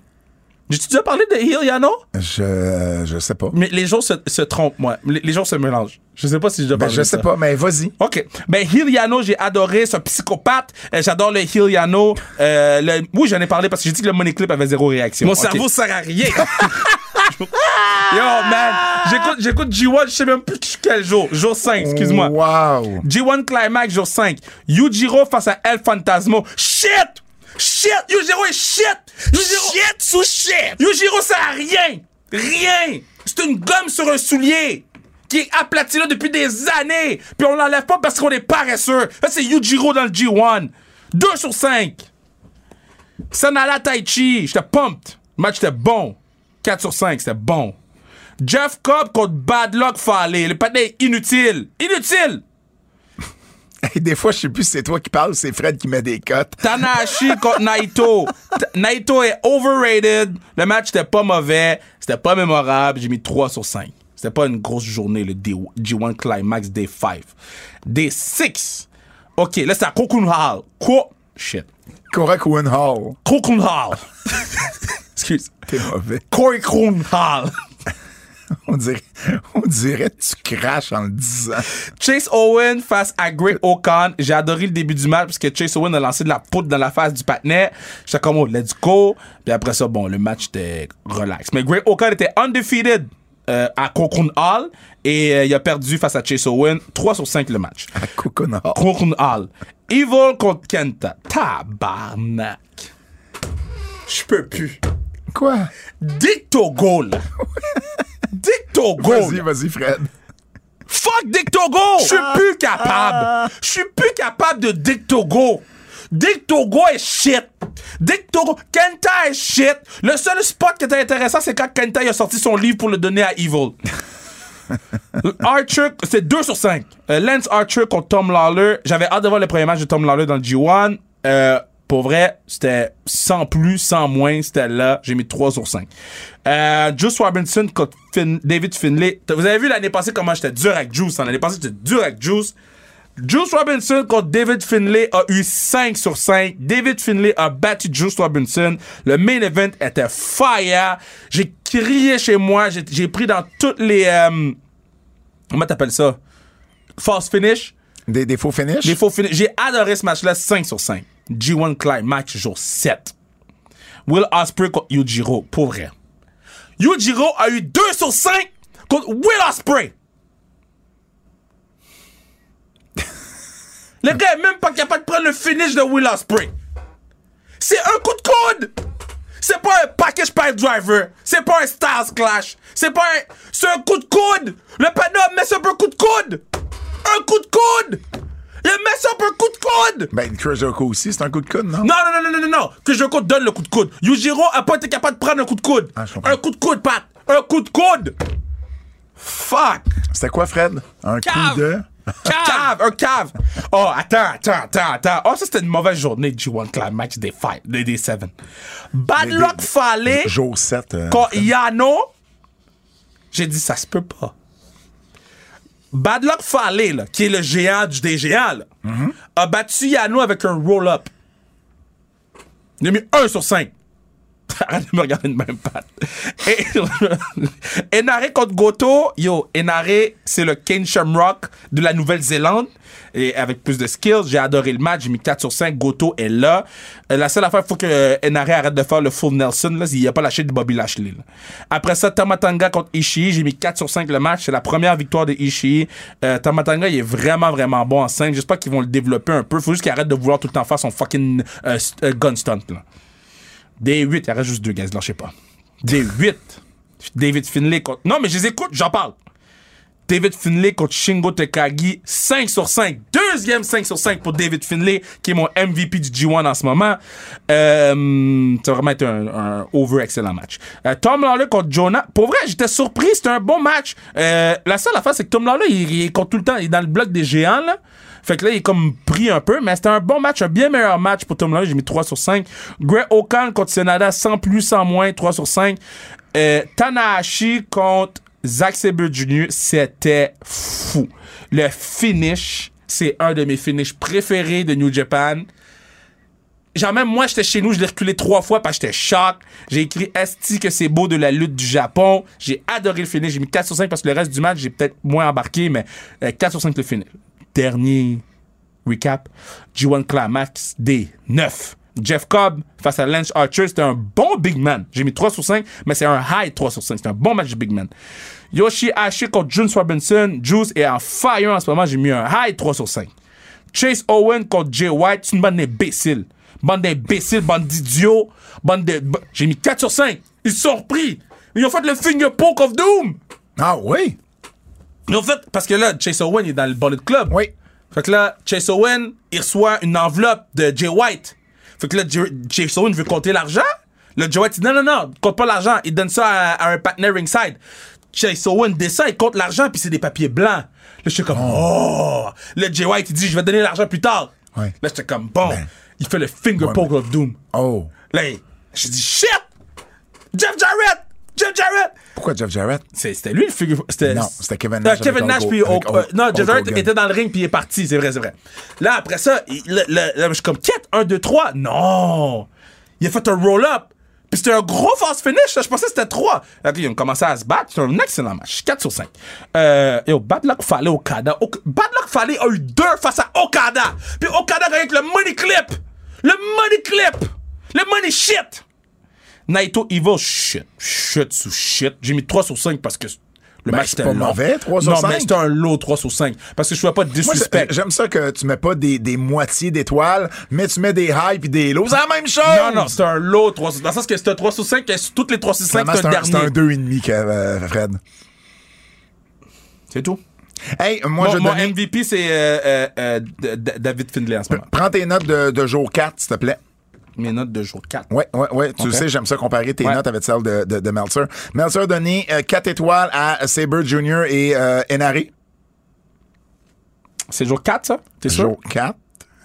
J'ai-tu déjà parlé de heel Yano? Je, je sais pas. Mais les gens se, se trompent, moi. Les, les gens se mélangent. Je sais pas si j'ai déjà Ben, parlé je de sais ça. pas, mais vas-y. OK. Ben, Hiliano, j'ai adoré. C'est un psychopathe. Euh, J'adore le Hiliano. Euh, le... Oui, j'en ai parlé parce que j'ai dit que le money clip avait zéro réaction. Mon OK. cerveau sert à rien. Yo, man. J'écoute, j'écoute G1, je sais même plus quel jour. Jour 5, excuse-moi. Wow. G1 Climax, jour 5. Yujiro face à El Fantasmo. Shit! Shit! Yujiro est shit! Yujiro... Shit sous shit. Yujiro, ça a rien! Rien! C'est une gomme sur un soulier! Qui est aplati là depuis des années! Puis on l'enlève pas parce qu'on est paresseux! Là, c'est Yujiro dans le G1! 2 sur 5! Sanala Taichi, j'étais pumped! Le match était bon! 4 sur 5, c'était bon! Jeff Cobb contre Bad Luck Fale. Le patin est inutile! Inutile! Hey, des fois, je sais plus si c'est toi qui parles ou c'est Fred qui met des cotes. Tanahashi contre Naito. Naito est overrated. Le match était pas mauvais. C'était pas mémorable. J'ai mis 3 sur 5. C'était pas une grosse journée, le D- G1 Climax Day 5. Day 6. OK, là, c'est à Cocoon Hall. Quoi? Shit. Korakuen Hall. Cocoon Hall. Excuse. T'es mauvais. Cocoon Hall. On dirait, on dirait que tu craches en le disant. Chase Owen face à Great Okan. J'ai adoré le début du match parce que Chase Owen a lancé de la poudre dans la face du patinet. J'étais comme, oh, let's go. Puis après ça, bon, le match était relax. Mais Great Okan était undefeated euh, à Cocoon Hall et euh, il a perdu face à Chase Owen. 3 sur 5 le match. À Coconut Hall. Cocoon Hall. Evil contre Kenta. Tabarnak. Je peux plus. Quoi? Dick Togo, là. Dick Togo, Vas-y, vas-y, Fred. Fuck Dick Togo! Je suis plus capable. Je suis plus capable de Dick Togo. Dick Togo est shit. Dick Togo. Kenta est shit. Le seul spot qui était intéressant, c'est quand Kenta a sorti son livre pour le donner à Evil. Archer, c'est 2 sur 5. Euh, Lance Archer contre Tom Lawler. J'avais hâte de voir le premier match de Tom Lawler dans le G1. Euh, pour vrai, c'était sans plus, sans moins, c'était là. J'ai mis 3 sur 5. Euh, Juice Robinson contre Fin- David Finlay. Vous avez vu l'année passée comment j'étais dur avec Juice. hein? L'année passée, j'étais dur avec Juice. Juice Robinson contre David Finlay a eu 5 sur 5. David Finlay a battu Juice Robinson. Le main event était fire. J'ai crié chez moi. J'ai pris dans toutes les... euh, comment t'appelles ça? False finish. Des, des faux finishes? Les faux finish. J'ai adoré ce match-là 5 sur 5. G1 Climax jour 7. Will Ospreay contre Yujiro. Pour vrai. Yujiro a eu 2 sur 5 contre Will Ospreay. Le gars est même pas capable de prendre le finish de Will Ospreay. C'est un coup de coude. C'est pas un package pipe driver. C'est pas un Styles Clash. C'est pas un... C'est un coup de coude. Le panneau met un peu coup de coude. Un coup de coude. Il met ça pour un coup de coude! Ben, Jericho aussi, c'est un coup de coude, non? Non, non, non, non, non, non. Que Jericho donne le coup de coude. Yujiro a pas été capable de prendre un coup de coude. Ah, un coup de coude, Pat. Un coup de coude. Fuck. C'était quoi, Fred? Un Cave. coup de... Cave, un cave. Oh, attends, attends, attends, attends. Oh, ça, c'était une mauvaise journée de G1 Climax des 5, des, des 7. Bad Des- luck des- fallait Jour 7. euh, quand Yano, j'ai dit, ça se peut pas. Bad luck Fale, là, qui est le géant du géants, là, Mm-hmm. a battu Yano avec un roll-up. Il a mis 1 sur 5. Arrête de me regarder de même patte. Et Enare contre Goto, yo, Enare, c'est le Kane Shamrock de la Nouvelle-Zélande. Et avec plus de skills, j'ai adoré le match, j'ai mis 4 sur 5. Goto est là. Euh, La seule affaire, il faut que euh, Enare arrête de faire le full Nelson, là, il a pas lâché de Bobby Lashley. Après ça, Tamatanga contre Ishii, j'ai mis 4 sur 5 le match. C'est la première victoire de Ishii. Euh, Tamatanga, il est vraiment, vraiment bon en 5. J'espère qu'ils vont le développer un peu. Faut juste qu'il arrête de vouloir tout le temps faire son fucking euh, euh, gun stunt. Là. Des 8, il reste juste deux gars, je sais pas. Des 8. David Finlay contre. Non, mais je les écoute, j'en parle. David Finlay contre Shingo Takagi, 5 sur 5. Deuxième 5 sur 5 pour David Finlay, qui est mon MVP du G1 en ce moment. Euh, ça va vraiment être un, un over excellent match. Euh, Tom Lawler contre Jonah. Pour vrai, j'étais surpris, c'était un bon match. Euh, la seule affaire, c'est que Tom Lawler, il, il contre tout le temps, il est dans le bloc des géants, là. Fait que là, il est comme pris un peu, mais c'était un bon match, un bien meilleur match pour Tom Lawler. J'ai mis 3 sur 5. Greg Okan contre Senada, sans plus, sans moins, 3 sur 5. Euh, Tanahashi contre Zack Sabre Jr., c'était fou. Le finish, c'est un de mes finishes préférés de New Japan. Genre même moi, j'étais chez nous, je l'ai reculé trois fois parce que j'étais choc. J'ai écrit Esti que c'est beau de la lutte du Japon. J'ai adoré le finish. J'ai mis 4 sur 5 parce que le reste du match, j'ai peut-être moins embarqué, mais euh, 4 sur 5 le finish. Dernier recap. G1 Climax des 9. Jeff Cobb face à Lance Archer, c'était un bon big man. J'ai mis 3 sur 5, mais c'est un high 3 sur 5. C'est un bon match de big man. Yoshi Hashi contre June Robinson. Juice est en fire en ce moment. J'ai mis un high 3 sur 5. Chase Owen contre Jay White, c'est une bande d'imbéciles. Bande d'imbéciles, bande d'idiots, de. J'ai mis 4 sur 5. Ils sont repris. Ils ont fait le finger poke of doom. Ah oui? Ils ont fait. Parce que là, Chase Owen il est dans le Bullet Club. Oui. Fait que là, Chase Owen, il reçoit une enveloppe de Jay White. Fait que là, Jay- Chase Owen veut compter l'argent. Le Jay White dit non, non, non, compte pas l'argent. Il donne ça à, à un partner ringside. Chase Owen descend, il compte l'argent, puis c'est des papiers blancs. Là, j'étais comme, oh! Le Jay White, il dit, je vais donner l'argent plus tard. Ouais. Là, j'étais comme, bon. Ben. Il fait le finger poke of doom. Oh. Là, j'ai dit, shit! Jeff Jarrett! Jeff Jarrett! Pourquoi Jeff Jarrett? C'était lui le figure. Non, c'était Kevin Nash Kevin Nash, puis Hulk- Hulk- euh, non, Jeff Jarrett Hogan. était dans le ring, puis il est parti, c'est vrai, c'est vrai. Là, après ça, il- le- le- je suis comme 4, 1, 2, 3. Non! Il a fait un roll-up. Puis c'était un gros fast finish, là. Je pensais que c'était 3. Là, ils ont commencé à se battre. C'était un excellent match. 4 sur 5. Euh, yo, Bad Luck Fale Okada. Ok- Bad Luck Fale a eu 2 face à Okada. Puis Okada gagne avec le money clip. Le money clip. Le money shit. Naito Evil, shit. Shit sous shit. J'ai mis 3 sur 5 parce que le Ben, match c'est était pas long. mauvais, 3 sur non, 5. mais c'était un lot 3 sur 5. Parce que je ne pas de disrespect. j'ai- j'aime ça que tu mets pas des, des moitiés d'étoiles, mais tu mets des highs puis des lows. C'est la même chose! non, non, c'est un lot 3 sur 5. Dans le sens que c'était un 3 sur 5, et toutes les 3 sur 5, Finalement, c'est c'est un un, c'est dernier. un 2,5, que, euh, Fred. C'est tout? Hey, moi, Mon, je mon donne. MVP, c'est euh, euh, euh, David Findlay en ce moment. Prends tes notes de, de jour 4, s'il te plaît. Mes notes de jour 4. Ouais, ouais, ouais. Tu Ok. le sais, j'aime ça comparer tes Ouais. notes avec celles de, de, de Meltzer. Meltzer a donné 4 étoiles à Sabre Jr. et euh, Enari. C'est jour 4, ça? T'es sûr? Jour 4.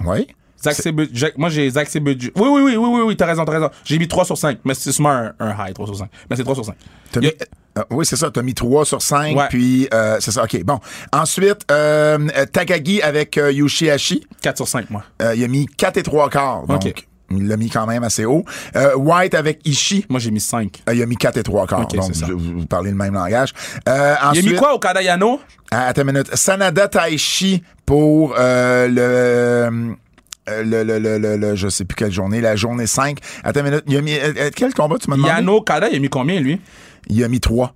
Oui. Zach Sabre- moi, j'ai Zach Sabre Ju- Oui, oui, oui, oui, oui, oui, t'as raison, t'as raison. J'ai mis 3 sur 5, mais c'est sûrement un, un high, 3 sur 5. Mais c'est 3 sur 5. T'as Il y a- mis- euh, oui, c'est ça. Tu as mis 3 sur 5. Ouais. Puis, euh, c'est ça. OK, bon. Ensuite, euh, euh, Takagi avec euh, Yoshihashi. 4 sur 5, moi. Euh, il a mis 4 et 3 quarts. Donc, OK. Il l'a mis quand même assez haut. Euh, White avec Ishii. Moi, j'ai mis 5. euh, il a mis 4 et 3 quarts. OK, donc, vous, vous parlez le même langage. Euh, Il a mis quoi au Kadayano? Ah, Attends une minute. Sanada Taishi pour euh, le, le, le, le, le, le- Je sais plus quelle journée. La journée 5. Attends une minute. Il a mis. quel combat tu m'as demandé? Yano Kada, il a mis combien, lui? Il a mis 3.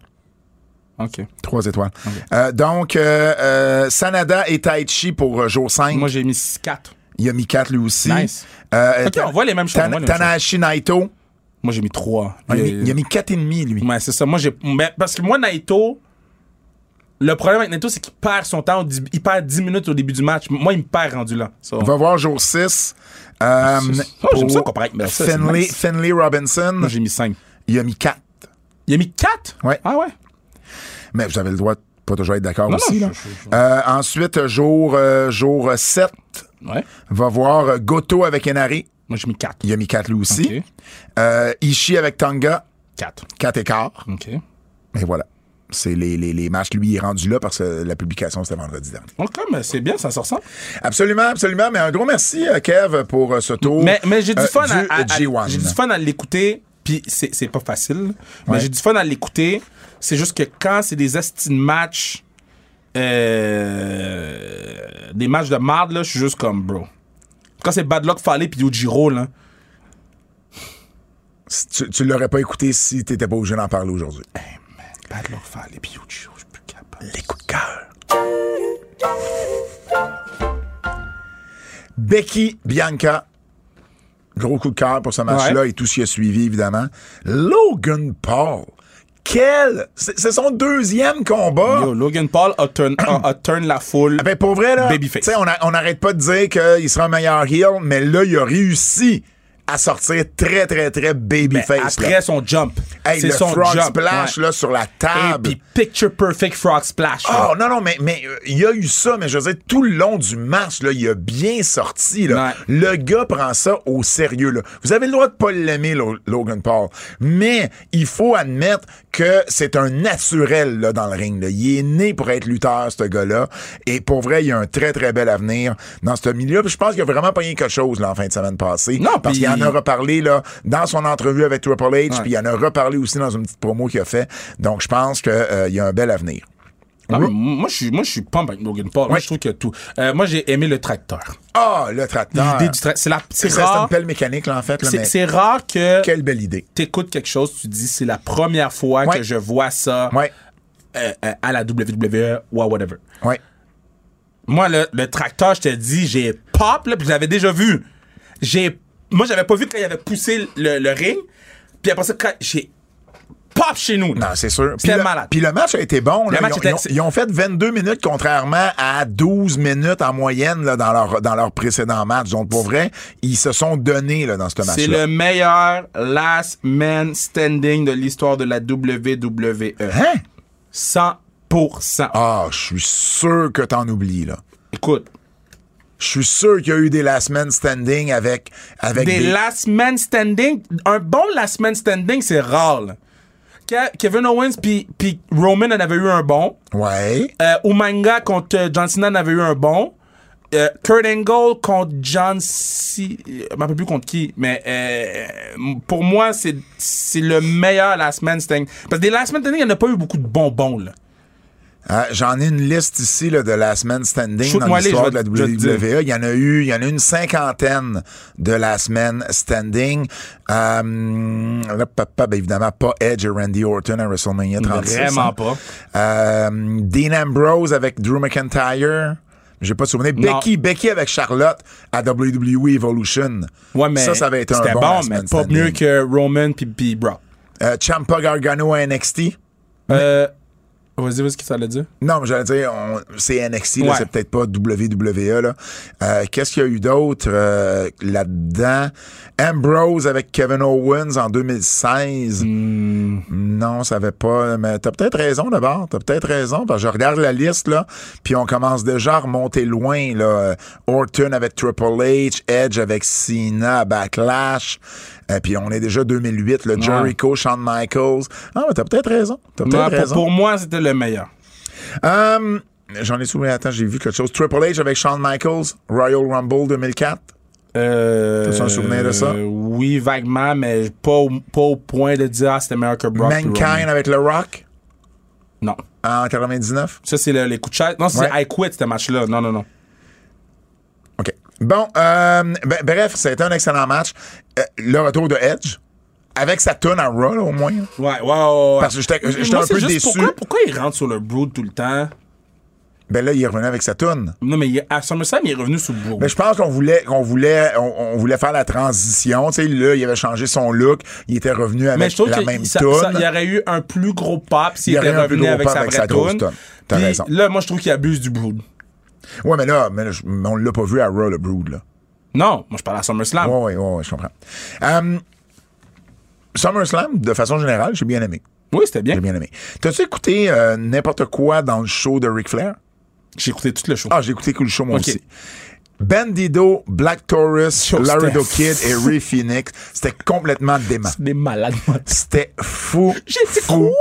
OK. 3 étoiles. Euh, donc, euh, euh, Sanada et Taichi pour jour 5. Moi, j'ai mis 4. il a mis 4 lui aussi. Nice. Euh, OK, on voit les mêmes choses. Tan-. Tanahashi Naito. Moi, j'ai mis 3. Il, a mis- il a mis 4,5 lui. Ouais, c'est ça. Moi, j'ai. Parce que moi, Naito, Le problème avec Neto, c'est qu'il perd son temps. Il perd 10 minutes au début du match. Moi, il me perd rendu là. So, On va voir jour 6. Euh, Oh, j'aime ça comparer avec c'est Finley, nice. Finley Robinson, Moi, j'ai mis 5. il a mis 4. Il a mis 4? Ouais. Ah ouais? Mais vous avez le droit de pas toujours être d'accord aussi. non, là. je- je- Euh, ensuite, jour, euh, jour 7, Ouais. va voir euh, Goto avec Enari. Moi, j'ai mis 4. Il a mis 4 lui aussi. Ok. Euh, Ishii avec Tonga, 4. 4 écarts. OK. Et voilà. C'est les, les, les matchs. Lui, il est rendu là parce que la publication, c'était vendredi dernier. OK, mais c'est bien, ça se ressemble. Absolument, absolument. Mais un gros merci, euh, Kev, pour ce tour. Mais, mais j'ai du euh, fun à, du à- à- G1. j'ai du fun à l'écouter, puis c'est pas facile, mais Ouais. j'ai du fun à l'écouter. C'est juste que quand c'est des esti de matchs, euh, des matchs de marde, là, je suis juste comme, bro. Quand c'est Bad Luck Fallé puis Yujiro, là, Tu, tu l'aurais pas écouté si t'étais pas obligé d'en parler aujourd'hui. Bad Luck Fallé puis Yujiro, je suis plus capable. Les coups de cœur. Becky Bianca. Gros coup de cœur pour ce match-là Ouais. et tout ce qui a suivi, évidemment. Logan Paul. Quel? C'est son deuxième combat. Yo, Logan Paul a turn, a, a turn la foule. Ah ben pour vrai, là, on n'arrête pas de dire qu'il sera un meilleur heel, mais là, il a réussi à sortir très, très, très Ben, babyface. après là. son jump. Hey, c'est son frog jump. splash ouais. là, sur la Et table. puis picture perfect frog splash. là. Oh non, non, mais mais euh, il y a eu ça, mais je veux dire, tout le long du match, là, il a bien sorti. Là. Ouais. Le gars prend ça au sérieux. Là. Vous avez le droit de pas l'aimer, Lo- Logan Paul, mais il faut admettre que c'est un naturel là, dans le ring. Là. Il est né pour être lutteur, ce gars-là. Et pour vrai, il a un très, très bel avenir dans ce milieu. Puis je pense qu'il a vraiment pogné quelque chose là, en fin de semaine passée. Non, parce qu'il en a reparlé là, dans son entrevue avec Triple H, puis il en a reparlé aussi dans une petite promo qu'il a fait. Donc, je pense qu'il y a un bel avenir. Non, mais moi, je suis, moi, je suis pump avec Logan Paul. Moi, je trouve que tout. Euh, moi, j'ai aimé le tracteur. Ah, le tracteur. L'idée du tracteur. C'est la, c'est c'est une rare. pelle mécanique, là, en fait. C'est, rare que Quelle belle idée. t'écoutes quelque chose, tu dis c'est la première fois que je vois ça euh, euh, à la WWE ou à whatever. ouais. Moi, le, le tracteur, je te dis, j'ai pop, là, puis je l'avais déjà vu. J'ai, moi, j'avais pas vu quand il avait poussé le, le ring. Puis après ça, quand j'ai pop chez nous. Non, c'est sûr. Puis C'était le, malade. puis le match a été bon. là. Le match ils, ont, était- ils ont- ils ont fait 22 minutes contrairement à 12 minutes en moyenne là, dans, leur, dans leur précédent match. Donc, pour vrai, ils se sont donnés là, dans ce C'est match-là. le meilleur last man standing de l'histoire de la WWE. Hein? 100%. Ah, je suis sûr que t'en oublies, là. Écoute, Je suis sûr qu'il y a eu des last men standing avec, avec des des... last man standing, un bon last man standing, c'est rare. là. Kevin Owens puis Roman en avait eu un bon. Ouais. Euh, Umanga contre John Cena en avait eu un bon. Euh, Kurt Angle contre John C. Je me rappelle plus contre qui, mais euh, pour moi, c'est c'est le meilleur last man standing. Parce que des last man standing, il n'y en a pas eu beaucoup de bonbons, là. Ah, J'en ai une liste ici là, de last man standing dans Shoot-moi les, l'histoire de la. WWE. Il y en a eu, il y en a une cinquantaine de last man standing. Euh, là, papa, ben, évidemment, pas Edge et Randy Orton à WrestleMania 36. Vraiment pas. Euh, Dean Ambrose avec Drew McIntyre. J'ai pas souvenir. Non. Becky, Becky avec Charlotte à WWE Evolution. Ouais, mais ça, ça avait été un bon, bon, mais pas standing. mieux que Roman puis Brock. Euh, Ciampa Gargano à NXT. Euh, vas-y, vas-y, ce que ça allait dire? Non, mais j'allais dire, on- c'est NXT, là, c'est peut-être pas WWE. Là. Euh, Qu'est-ce qu'il y a eu d'autre euh, là-dedans? Ambrose avec Kevin Owens en 2016. Non, ça avait pas. Mais t'as peut-être raison d'abord. T'as peut-être raison. Parce que je regarde la liste, là, puis on commence déjà à remonter loin. Là. Orton avec Triple H, Edge avec Cena, Backlash. Et puis on est déjà 2008, le Jericho, Shawn Michaels. Ah, mais t'as peut-être raison. T'as peut-être Non, raison. pour moi, c'était le meilleur. Euh, J'en ai souvenir, attends, j'ai vu quelque chose. Triple H avec Shawn Michaels, Royal Rumble 2004. Euh, T'as un souvenir de ça? Oui, vaguement, mais pas au, pas au point de dire ah, c'était meilleur que Brock. Mankind avec The Rock? Non. en 99. Ça, c'est le- les coups de chaise. Non, c'est Ouais. I Quit, ce match-là. Non, non, non. OK. Bon, euh, ben, bref, ça a été un excellent match. Euh, le retour de Edge, avec sa tune à Raw, au moins. Ouais, ouais, ouais. ouais. Parce que j'étais un peu juste déçu. Pourquoi, pourquoi il rentre sur le Brood tout le temps? Ben là, il est revenu avec sa tune. Non, mais il, à SummerSlam, il est revenu le Brood. Mais je pense qu'on voulait, qu'on voulait, on, on voulait faire la transition. Tu sais, là, il avait changé son look. Il était revenu Mais avec je trouve la même ça- tune. ça- il y aurait eu un plus gros pop s'il était revenu avec sa avec vraie sa. T'as Puis raison. Là, moi, je trouve qu'il abuse du Brood. Ouais, mais là, mais là, on l'a pas vu à Raw, le Brood, là. Non, moi, je parle à SummerSlam. Ouais, ouais, ouais, ouais, je comprends. Euh, SummerSlam, de façon générale, j'ai bien aimé. Oui, c'était bien. J'ai bien aimé. T'as-tu écouté euh, n'importe quoi dans le show de Ric Flair? J'ai écouté tout le show. Ah, j'ai écouté tout le show, moi Ok. aussi. Bandido, Black Taurus, Laredo c'était Kid et Ray Phoenix, c'était complètement dément. Des malades. C'était fou. J'ai dit fou,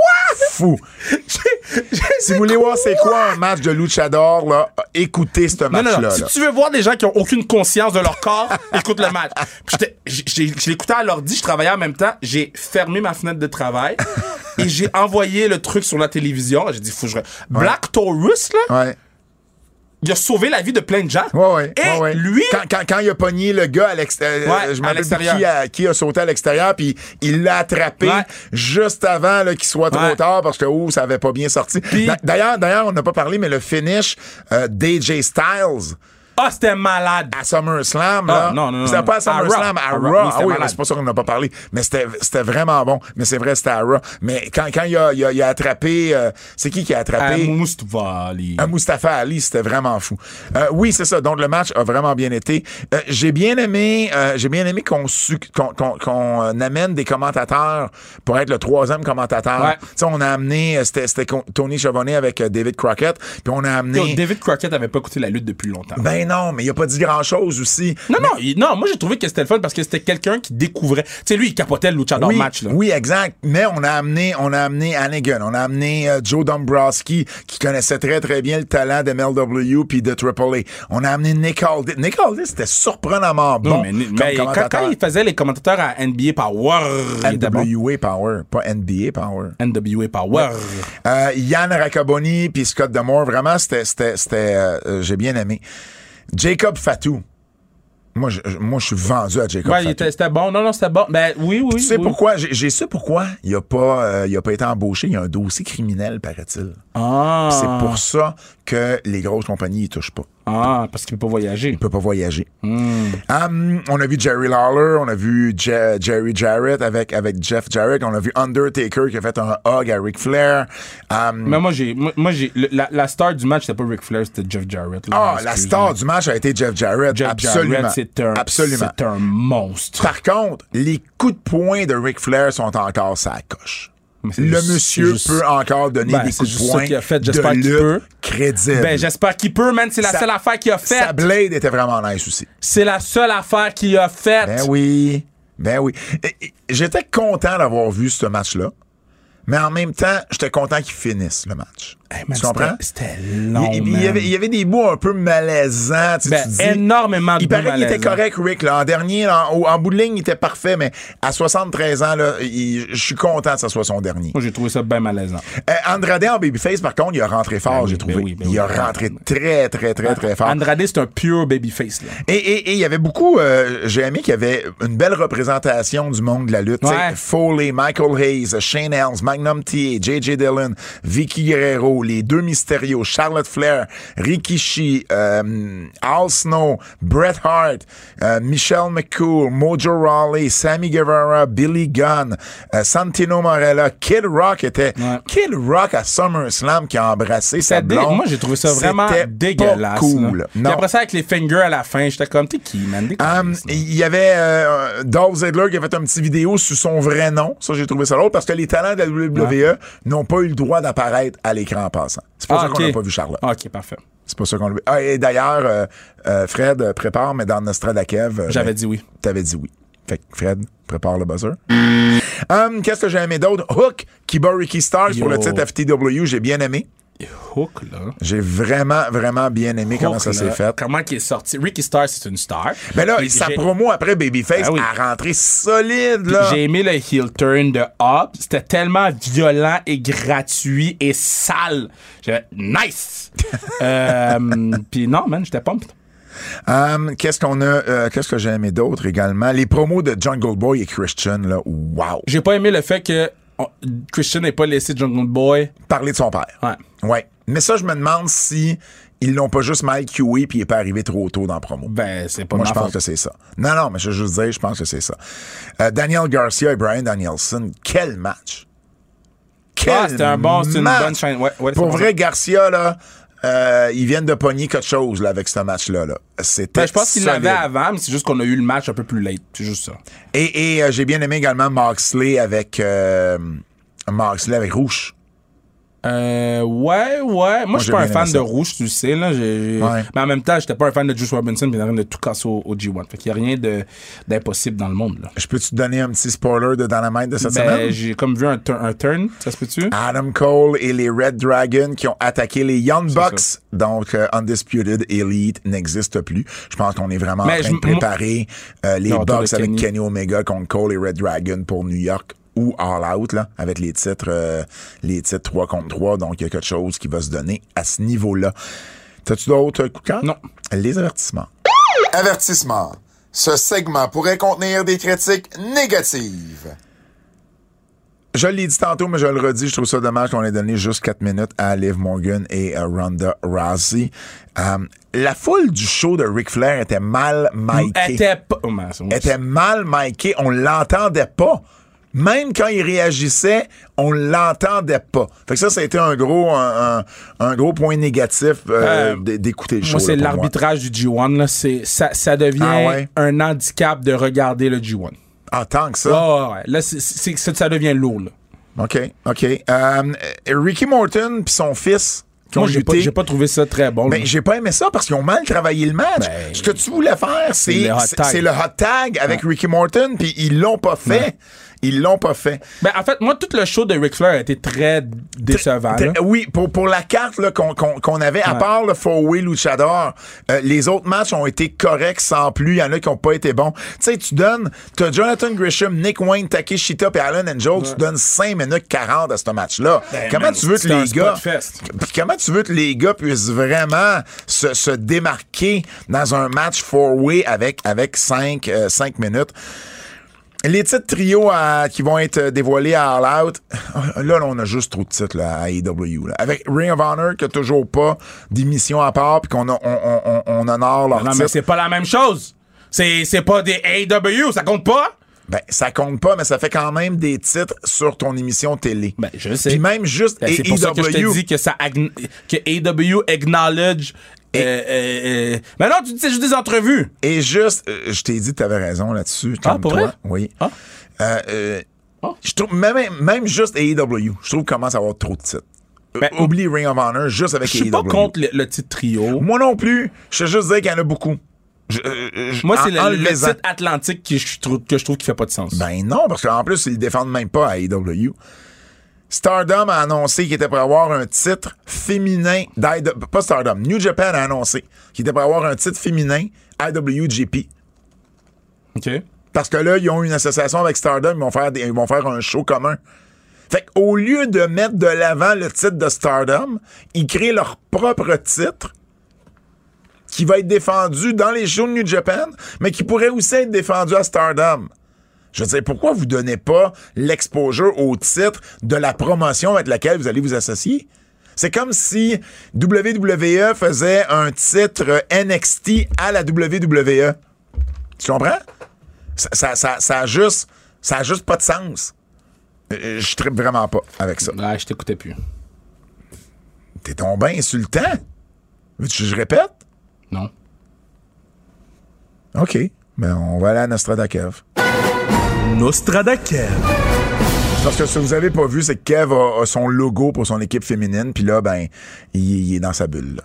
Fou. Si vous voulez voir c'est quoi? un match de luchador, là, écoutez ce Non, non, match-là. Si tu veux voir des gens qui ont aucune conscience de leur corps, écoute le match. Je l'écoutais à l'ordi, je travaillais en même temps. J'ai fermé ma fenêtre de travail et j'ai envoyé le truc sur la télévision. J'ai dit, que je. Black Taurus, là, Ouais. Il a sauvé la vie de plein de gens. Ouais, ouais, Et ouais, lui. Quand, quand, quand il a pogné le gars à l'extérieur, Ouais, je l'extérieur. qui a, qui a sauté à l'extérieur, puis il l'a attrapé juste avant qu'il soit trop tard parce que oh, ça avait pas bien sorti. D'ailleurs, d'ailleurs, on n'a pas parlé, mais le finish euh, d'AJ Styles Ah, c'était malade. à SummerSlam, Ah, là. non, non, non, C'était pas à SummerSlam, À à Raw. Ah oui, c'est pas ça qu'on n'a pas parlé. Mais c'était c'était vraiment bon. Mais c'est vrai, c'était à Raw. Mais quand, quand il, a, il, a, il a attrapé... euh, c'est qui qui a attrapé? Mustafa Ali. À Mustafa Ali, c'était vraiment fou. Euh, oui, c'est ça. Donc le match a vraiment bien été. Euh, j'ai bien aimé, euh, j'ai bien aimé qu'on su- qu'on qu'on- qu'on, euh, amène des commentateurs pour être le troisième commentateur. Ouais. Tu sais, on a amené, euh, c'était Tony Chavonnet avec euh, David Crockett, puis on a amené. David Crockett avait pas écouté la lutte depuis longtemps. Ben non, mais il a pas dit grand chose aussi. non, non, il- non, moi j'ai trouvé que c'était le fun parce que c'était quelqu'un qui découvrait. Tu sais, lui, il capotait le luchador oui, match. Là. oui, exact. Mais on a amené, on a amené Hannigan, on a amené euh, Joe Dombrowski, qui connaissait très très bien le talent de MLW puis de AAA. On a amené Nick Aldis. Nick Aldis, c'était surprenamment bon Non, mais, comme mais quand, il faisait les commentateurs à NBA Power. NWA Power, pas NBA Power. NWA Power. Euh, Yann Raccaboni puis Scott Demore, vraiment, c'était, c'était, c'était, euh, j'ai bien aimé. Jacob Fatou. Moi, je, moi, je suis vendu à Jacob Ouais, c'était bon. Non, non, c'était bon. Ben oui, oui. Tu sais oui. pourquoi? J'ai, su pourquoi il a pas, euh, il a pas été embauché. Il y a un dossier criminel, paraît-il. Ah. C'est pour ça que les grosses compagnies y touchent pas. Ah, parce qu'il peut pas voyager. Il peut pas voyager. Hmm. Hum, on a vu Jerry Lawler, on a vu Je- Jerry Jarrett avec, avec Jeff Jarrett, on a vu Undertaker qui a fait un hug à Ric Flair. Hum, Mais moi, j'ai. Moi, j'ai. La, la star du match, c'était pas Ric Flair, c'était Jeff Jarrett. là. ah, la star du match a été Jeff Jarrett. Jeff absolument. Jarrett, c'est un. absolument. C'est un monstre. Par contre, les coups de poing de Ric Flair sont encore sa coche. Le monsieur juste- peut encore donner Ben, des coups de poing qu'il a fait. J'espère qu'il peut. crédible. Ben, j'espère qu'il peut, man. C'est la Sa- seule affaire qu'il a faite. Sa blade était vraiment nice aussi. C'est la seule affaire qu'il a faite. Ben oui. Ben oui. J'étais content d'avoir vu ce match-là. Mais en même temps, j'étais content qu'il finisse le match. Hey, man, tu comprends? c'était- long, il, y avait, il y avait des bouts un peu malaisants. Tu, Ben, tu dis- énormément de Il paraît qu'il était correct, Rick. Là. En dernier, en, en bout de ligne, il était parfait, mais à 73 ans, je suis content que ce soit son dernier. Moi, j'ai trouvé ça bien malaisant. Euh, Andrade en babyface, par contre, il a rentré fort, Ben oui, j'ai ben trouvé. oui, ben il a rentré très, très, très, très fort. Andrade, c'est un pure babyface, là. Et, et, et il y avait beaucoup, euh, j'ai aimé qu'il y avait une belle représentation du monde de la lutte. Ouais. Foley, Michael Hayes, Shane Helms, Magnum TA, J.J. Dillon, Vicky Guerrero, les deux Mysterio, Charlotte Flair, Rikishi, euh, Al Snow, Bret Hart, euh, Michelle McCool, Mojo Rawley, Sammy Guevara, Billy Gunn, euh, Santino Morella, Kid Rock était... Ouais. Kid Rock à SummerSlam qui a embrassé sa dé- blonde. Moi, j'ai trouvé ça vraiment dégueulasse. Pas cool. Non. après ça, avec les fingers à la fin, j'étais comme, t'es qui, man? Um. Il y avait euh, Dolph Ziggler qui a fait un petit vidéo sur son vrai nom. Ça, j'ai trouvé ça drôle parce que les talents de la WWE n'ont pas eu le droit d'apparaître à l'écran en passant. C'est pour Ah, ça qu'on n'a pas vu Charlotte. Ok, parfait. C'est pour ça qu'on l'a vu. Ah, et d'ailleurs, euh, euh, Fred, euh, prépare, mais dans Nostradakev... J'avais ben, dit oui. T'avais dit oui. Fait que Fred, prépare le buzzer. Um, Qu'est-ce que j'ai aimé d'autre? Hook, qui bat Ricky Stars pour le titre FTW, j'ai bien aimé. Hook, là. J'ai vraiment, vraiment bien aimé comment ça s'est là, fait. Comment qu'il est sorti. Ricky Starr, c'est une star. Mais là, Puis sa promo après Babyface Ah oui. a rentré solide, là. J'ai aimé le heel turn de Hop. C'était tellement violent et gratuit et sale. J'ai nice. euh, Puis non, man, j'étais pumped. Um, qu'est-ce qu'on a, euh, qu'est-ce que j'ai aimé d'autre également? Les promos de John Goldboy et Christian, là, wow. J'ai pas aimé le fait que on- Christian n'ait pas laissé Jungle Boy. Parler de son père. Ouais. Ouais. Mais ça, je me demande si ils l'ont pas juste mal QE puis il est pas arrivé trop tôt dans le promo. Ben, c'est pas Moi, je pense faute. que c'est ça. Non, non, mais je veux juste dire, je pense que c'est ça. Euh, Daniel Garcia et Brian Danielson, quel match! quel Ah, c'était un bon, c'est une match. bonne chaîne. Ouais, ouais, Pour vrai, Garcia, là, euh, ils viennent de pogner quelque chose là, avec ce match-là. Là. C'était Ben, je pense qu'il solide. l'avait avant, mais c'est juste qu'on a eu le match un peu plus late. C'est juste ça. Et, et euh, j'ai bien aimé également Moxley avec euh, Moxley avec Rouge. Euh, ouais, ouais. Moi, je suis pas un fan de rouge, tu le sais, là. J'ai- j'ai- Ouais. Mais en même temps, j'étais pas un fan de Juice Robinson, puis il est en train de tout casser au, au G1. Fait qu'il y a rien de, d'impossible dans le monde, là. Je peux-tu te donner un petit spoiler de Dynamite de cette Ben, semaine? j'ai comme vu un, tur- un turn, ça se peut-tu? Adam Cole et les Red Dragons qui ont attaqué les Young Bucks. Donc, euh, Undisputed Elite n'existe plus. Je pense qu'on est vraiment Mais en train de je- préparer euh, les Bucks avec Kenny. Kenny Omega contre Cole et Red Dragon pour New York ou All Out, là, avec les titres, euh, les titres 3 contre 3. Donc, il y a quelque chose qui va se donner à ce niveau-là. T'as-tu d'autres euh, coups de cœur? Non. Les avertissements. Avertissement. Ce segment pourrait contenir des critiques négatives. Je l'ai dit tantôt, mais je le redis, je trouve ça dommage qu'on ait donné juste 4 minutes à Liv Morgan et à Ronda Rousey. Euh, la foule du show de Ric Flair était mal micée. Était pas. Oh, était mal micée. On l'entendait pas. Même quand il réagissait, on l'entendait pas. Fait que ça, ça a été un gros, un, un- un gros point négatif euh, Euh, d'écouter le show. Moi, c'est l'arbitrage du G1, là. C'est, ça, ça devient Ah ouais? un handicap de regarder le G1. Ah, tant que ça? Ouais. Là, ça devient lourd, là. OK, OK. Euh, Ricky Morton puis son fils qui ont Moi, j'ai pas, pas trouvé ça très bon. Ben, j'ai pas aimé ça parce qu'ils ont mal travaillé le match. Ben, Ce que tu voulais faire, c'est le hot c'est- tag. c'est le hot tag avec Ricky Morton, puis ils l'ont pas fait. Ils l'ont pas fait. Ben, en fait, moi, tout le show de Ric Flair a été très décevant. là. Oui, pour, pour la carte là, qu'on qu'on- qu'on avait, à Ouais. part le four-way Luchador, euh, les autres matchs ont été corrects sans plus. Il y en a qui ont pas été bons. Tu sais, tu donnes, t'as Jonathan Grisham, Nick Wayne, Takeshita et Alan Angel, tu donnes 5 minutes 40 à ce match-là. comment man, tu veux que les gars... Puis comment tu veux que les gars puissent vraiment se, se démarquer dans un match four-way avec, avec 5 minutes? Les titres trio à- qui vont être dévoilés à All Out, là, là, on a juste trop de titres là, à AEW. Avec Ring of Honor, qui a toujours pas d'émission à part, puis qu'on a- on, on, on, on honore leurs Non, mais c'est pas la même chose. C'est, pas des AW, ça compte pas? Ben, ça compte pas, mais ça fait quand même des titres sur ton émission télé. Ben, je sais. Puis même juste Ben, c'est pour ça que je te AEW. dis que ça que AW acknowledge. Euh, euh, euh, mais non, tu dis c'est juste des entrevues. Et juste, euh, je t'ai dit que t'avais raison là-dessus. Ah, pour toi. vrai? Oui. Ah. Euh, euh, Ah. Je trouve, même, même juste AEW, je trouve qu'il commence à avoir trop de titres. Ben, Oublie Ring of Honor juste avec Je suis AEW. pas contre le, le titre trio. Moi non plus. Je sais juste dire qu'il y en a beaucoup. Je- je- Moi, c'est le, titre Atlantique que je trouve, que je trouve qui fait pas de sens. Ben non, parce qu'en plus, ils le défendent même pas à AEW. Stardom a annoncé qu'il était pour avoir un titre féminin d'IW... Pas Stardom, New Japan a annoncé qu'il était pour avoir un titre féminin IWGP. OK? Parce que là, ils ont une association avec Stardom, ils vont faire, des- ils vont faire un show commun. Fait qu'au lieu de mettre de l'avant le titre de Stardom, ils créent leur propre titre qui va être défendu dans les shows de New Japan, mais qui pourrait aussi être défendu à Stardom. Je veux dire, pourquoi vous donnez pas l'exposure au titre de la promotion avec laquelle vous allez vous associer? C'est comme si WWE faisait un titre NXT à la WWE. Tu comprends? Ça, ça, ça, ça a juste, ça a juste pas de sens. Euh, Je tripe vraiment pas avec ça. Ouais, je t'écoutais plus. T'es tombé insultant. Veux-tu que je répète? Non. OK. Ben, on va aller à Nostradakev. Nostradakev. Parce que ce que vous avez pas vu, c'est que Kev a, a son logo pour son équipe féminine, puis là, ben, il, il est dans sa bulle. là.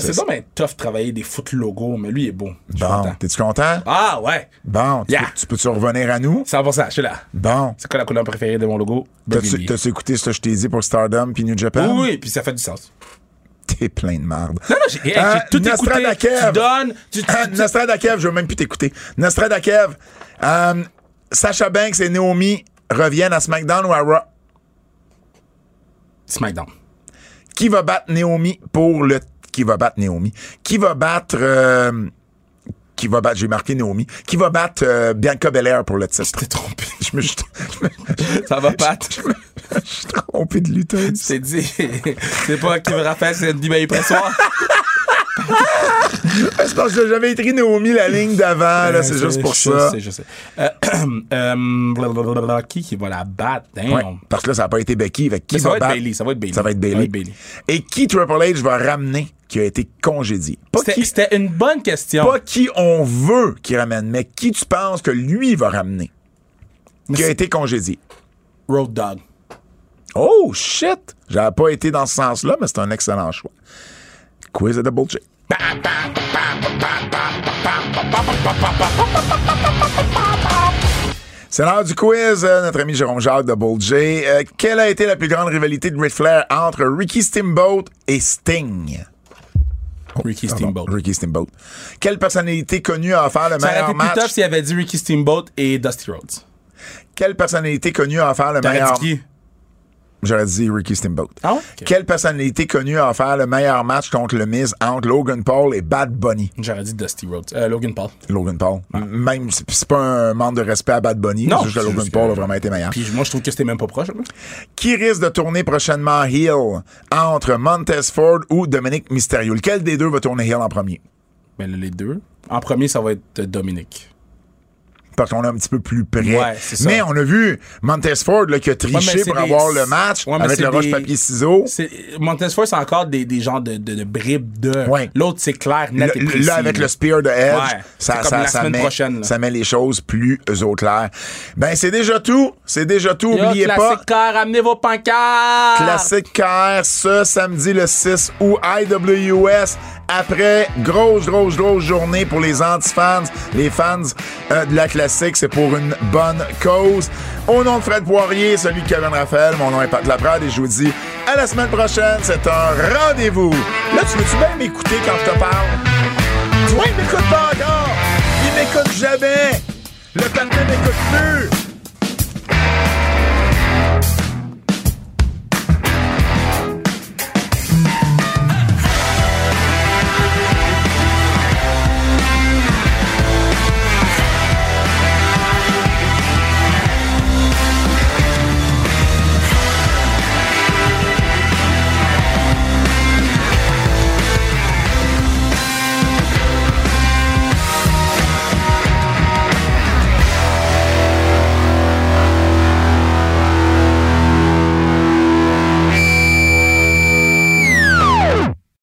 C'est ça, mais tough travailler des foot logos, mais lui il est beau. Bon, t'es-tu content? Ah ouais, Bon, tu Yeah. peux- tu peux-tu revenir à nous? 100%, je suis là. Bon. C'est quoi la couleur préférée de mon logo? T'as-tu écouté ce que je t'ai dit pour Stardom puis New Japan? Oui, oui, puis ça fait du sens. T'es plein de merde. Non, non, j'ai hey, Euh, tout écouté. Tu donnes, tu, tu, Ah, tu- Nostradakev, je veux même plus t'écouter. Nostradakev, euh, Sacha Banks et Naomi reviennent à SmackDown ou à Raw? SmackDown. Qui va battre Naomi pour le... Qui va battre Naomi? Qui va battre... euh, Qui va battre... J'ai marqué Naomi. Qui va battre euh, Bianca Belair pour le titre? Trompé. Je me suis je me- Ça va pas. je me suis trompé de lutteuse. C'est dit. C'est pas qui me rappelle, c'est Andy Pressoir. c'est parce que j'avais écrit Naomi la ligne d'avant, là, Euh, c'est juste pour je ça. sais, je sais. Euh, euh, qui qui va la battre? Ouais, parce que là, ça n'a pas été Becky. Que qui Mais ça va être? Bailey, ça va être Bailey. Ça va être Bailey. Ça va être Bailey. Et qui Triple H va ramener qui a été congédié? C'était une bonne question. pas qui on veut qu'il ramène, mais qui tu penses que lui va ramener qui a été congédié? Road Dog. Oh, shit! J'avais pas été dans ce sens-là, mais c'est un excellent choix. Quiz de Double J. C'est l'heure du quiz, euh, notre ami Jérôme Jacques de Bull J. Euh, quelle a été la plus grande rivalité de Ric Flair entre Ricky Steamboat et Sting? Ricky Pardon, Steamboat. Ricky Steamboat. Quelle personnalité connue a offert le Ça aurait meilleur été plus tough match? s'il avait dit Ricky Steamboat et Dusty Rhodes. Quelle personnalité connue a offert le meilleur... dit qui? J'aurais dit Ricky Steamboat. Ah ouais? Quelle personnalité connue a offert le meilleur match contre le Miz entre Logan Paul et Bad Bunny? J'aurais dit Dusty Rhodes. Euh, Logan Paul. Logan Paul. M- Même, c'est pas un manque de respect à Bad Bunny. Non, juste que Logan Paul que- a vraiment été meilleur. Puis moi, je trouve que c'était même pas proche. Qui risque de tourner prochainement heel entre Montez Ford ou Dominic Mysterio? Lequel des deux va tourner heel en premier? Ben, les deux. En premier, ça va être Dominique. Parce qu'on est un petit peu plus près. Ouais. Mais on a vu Montez Ford là, qui a triché Ouais, pour des- avoir le match Ouais, avec le des- roche-papier-ciseaux. C'est- Montez Ford, c'est encore des, des genres de, de, de bribes de. Ouais. L'autre, c'est clair, net et précis. là, avec là. le spear de Edge, Ouais, ça, ça, ça met, ça met les choses plus au clair. Ben, c'est déjà tout. C'est déjà tout. Yo, Oubliez pas. classique car, amenez vos pancartes! Classique KR ce samedi le 6 août IWS après grosse grosse grosse journée pour les anti-fans, les fans euh, de la classique, c'est pour une bonne cause. Au nom de Fred Poirier, celui de Kevin Raphaël, mon nom est Pat Laprade et je vous dis à la semaine prochaine, c'est un rendez-vous. Là, tu veux-tu bien m'écouter quand je te parle? Toi, il m'écoute pas encore! Il m'écoute jamais! Le partenaire m'écoute plus!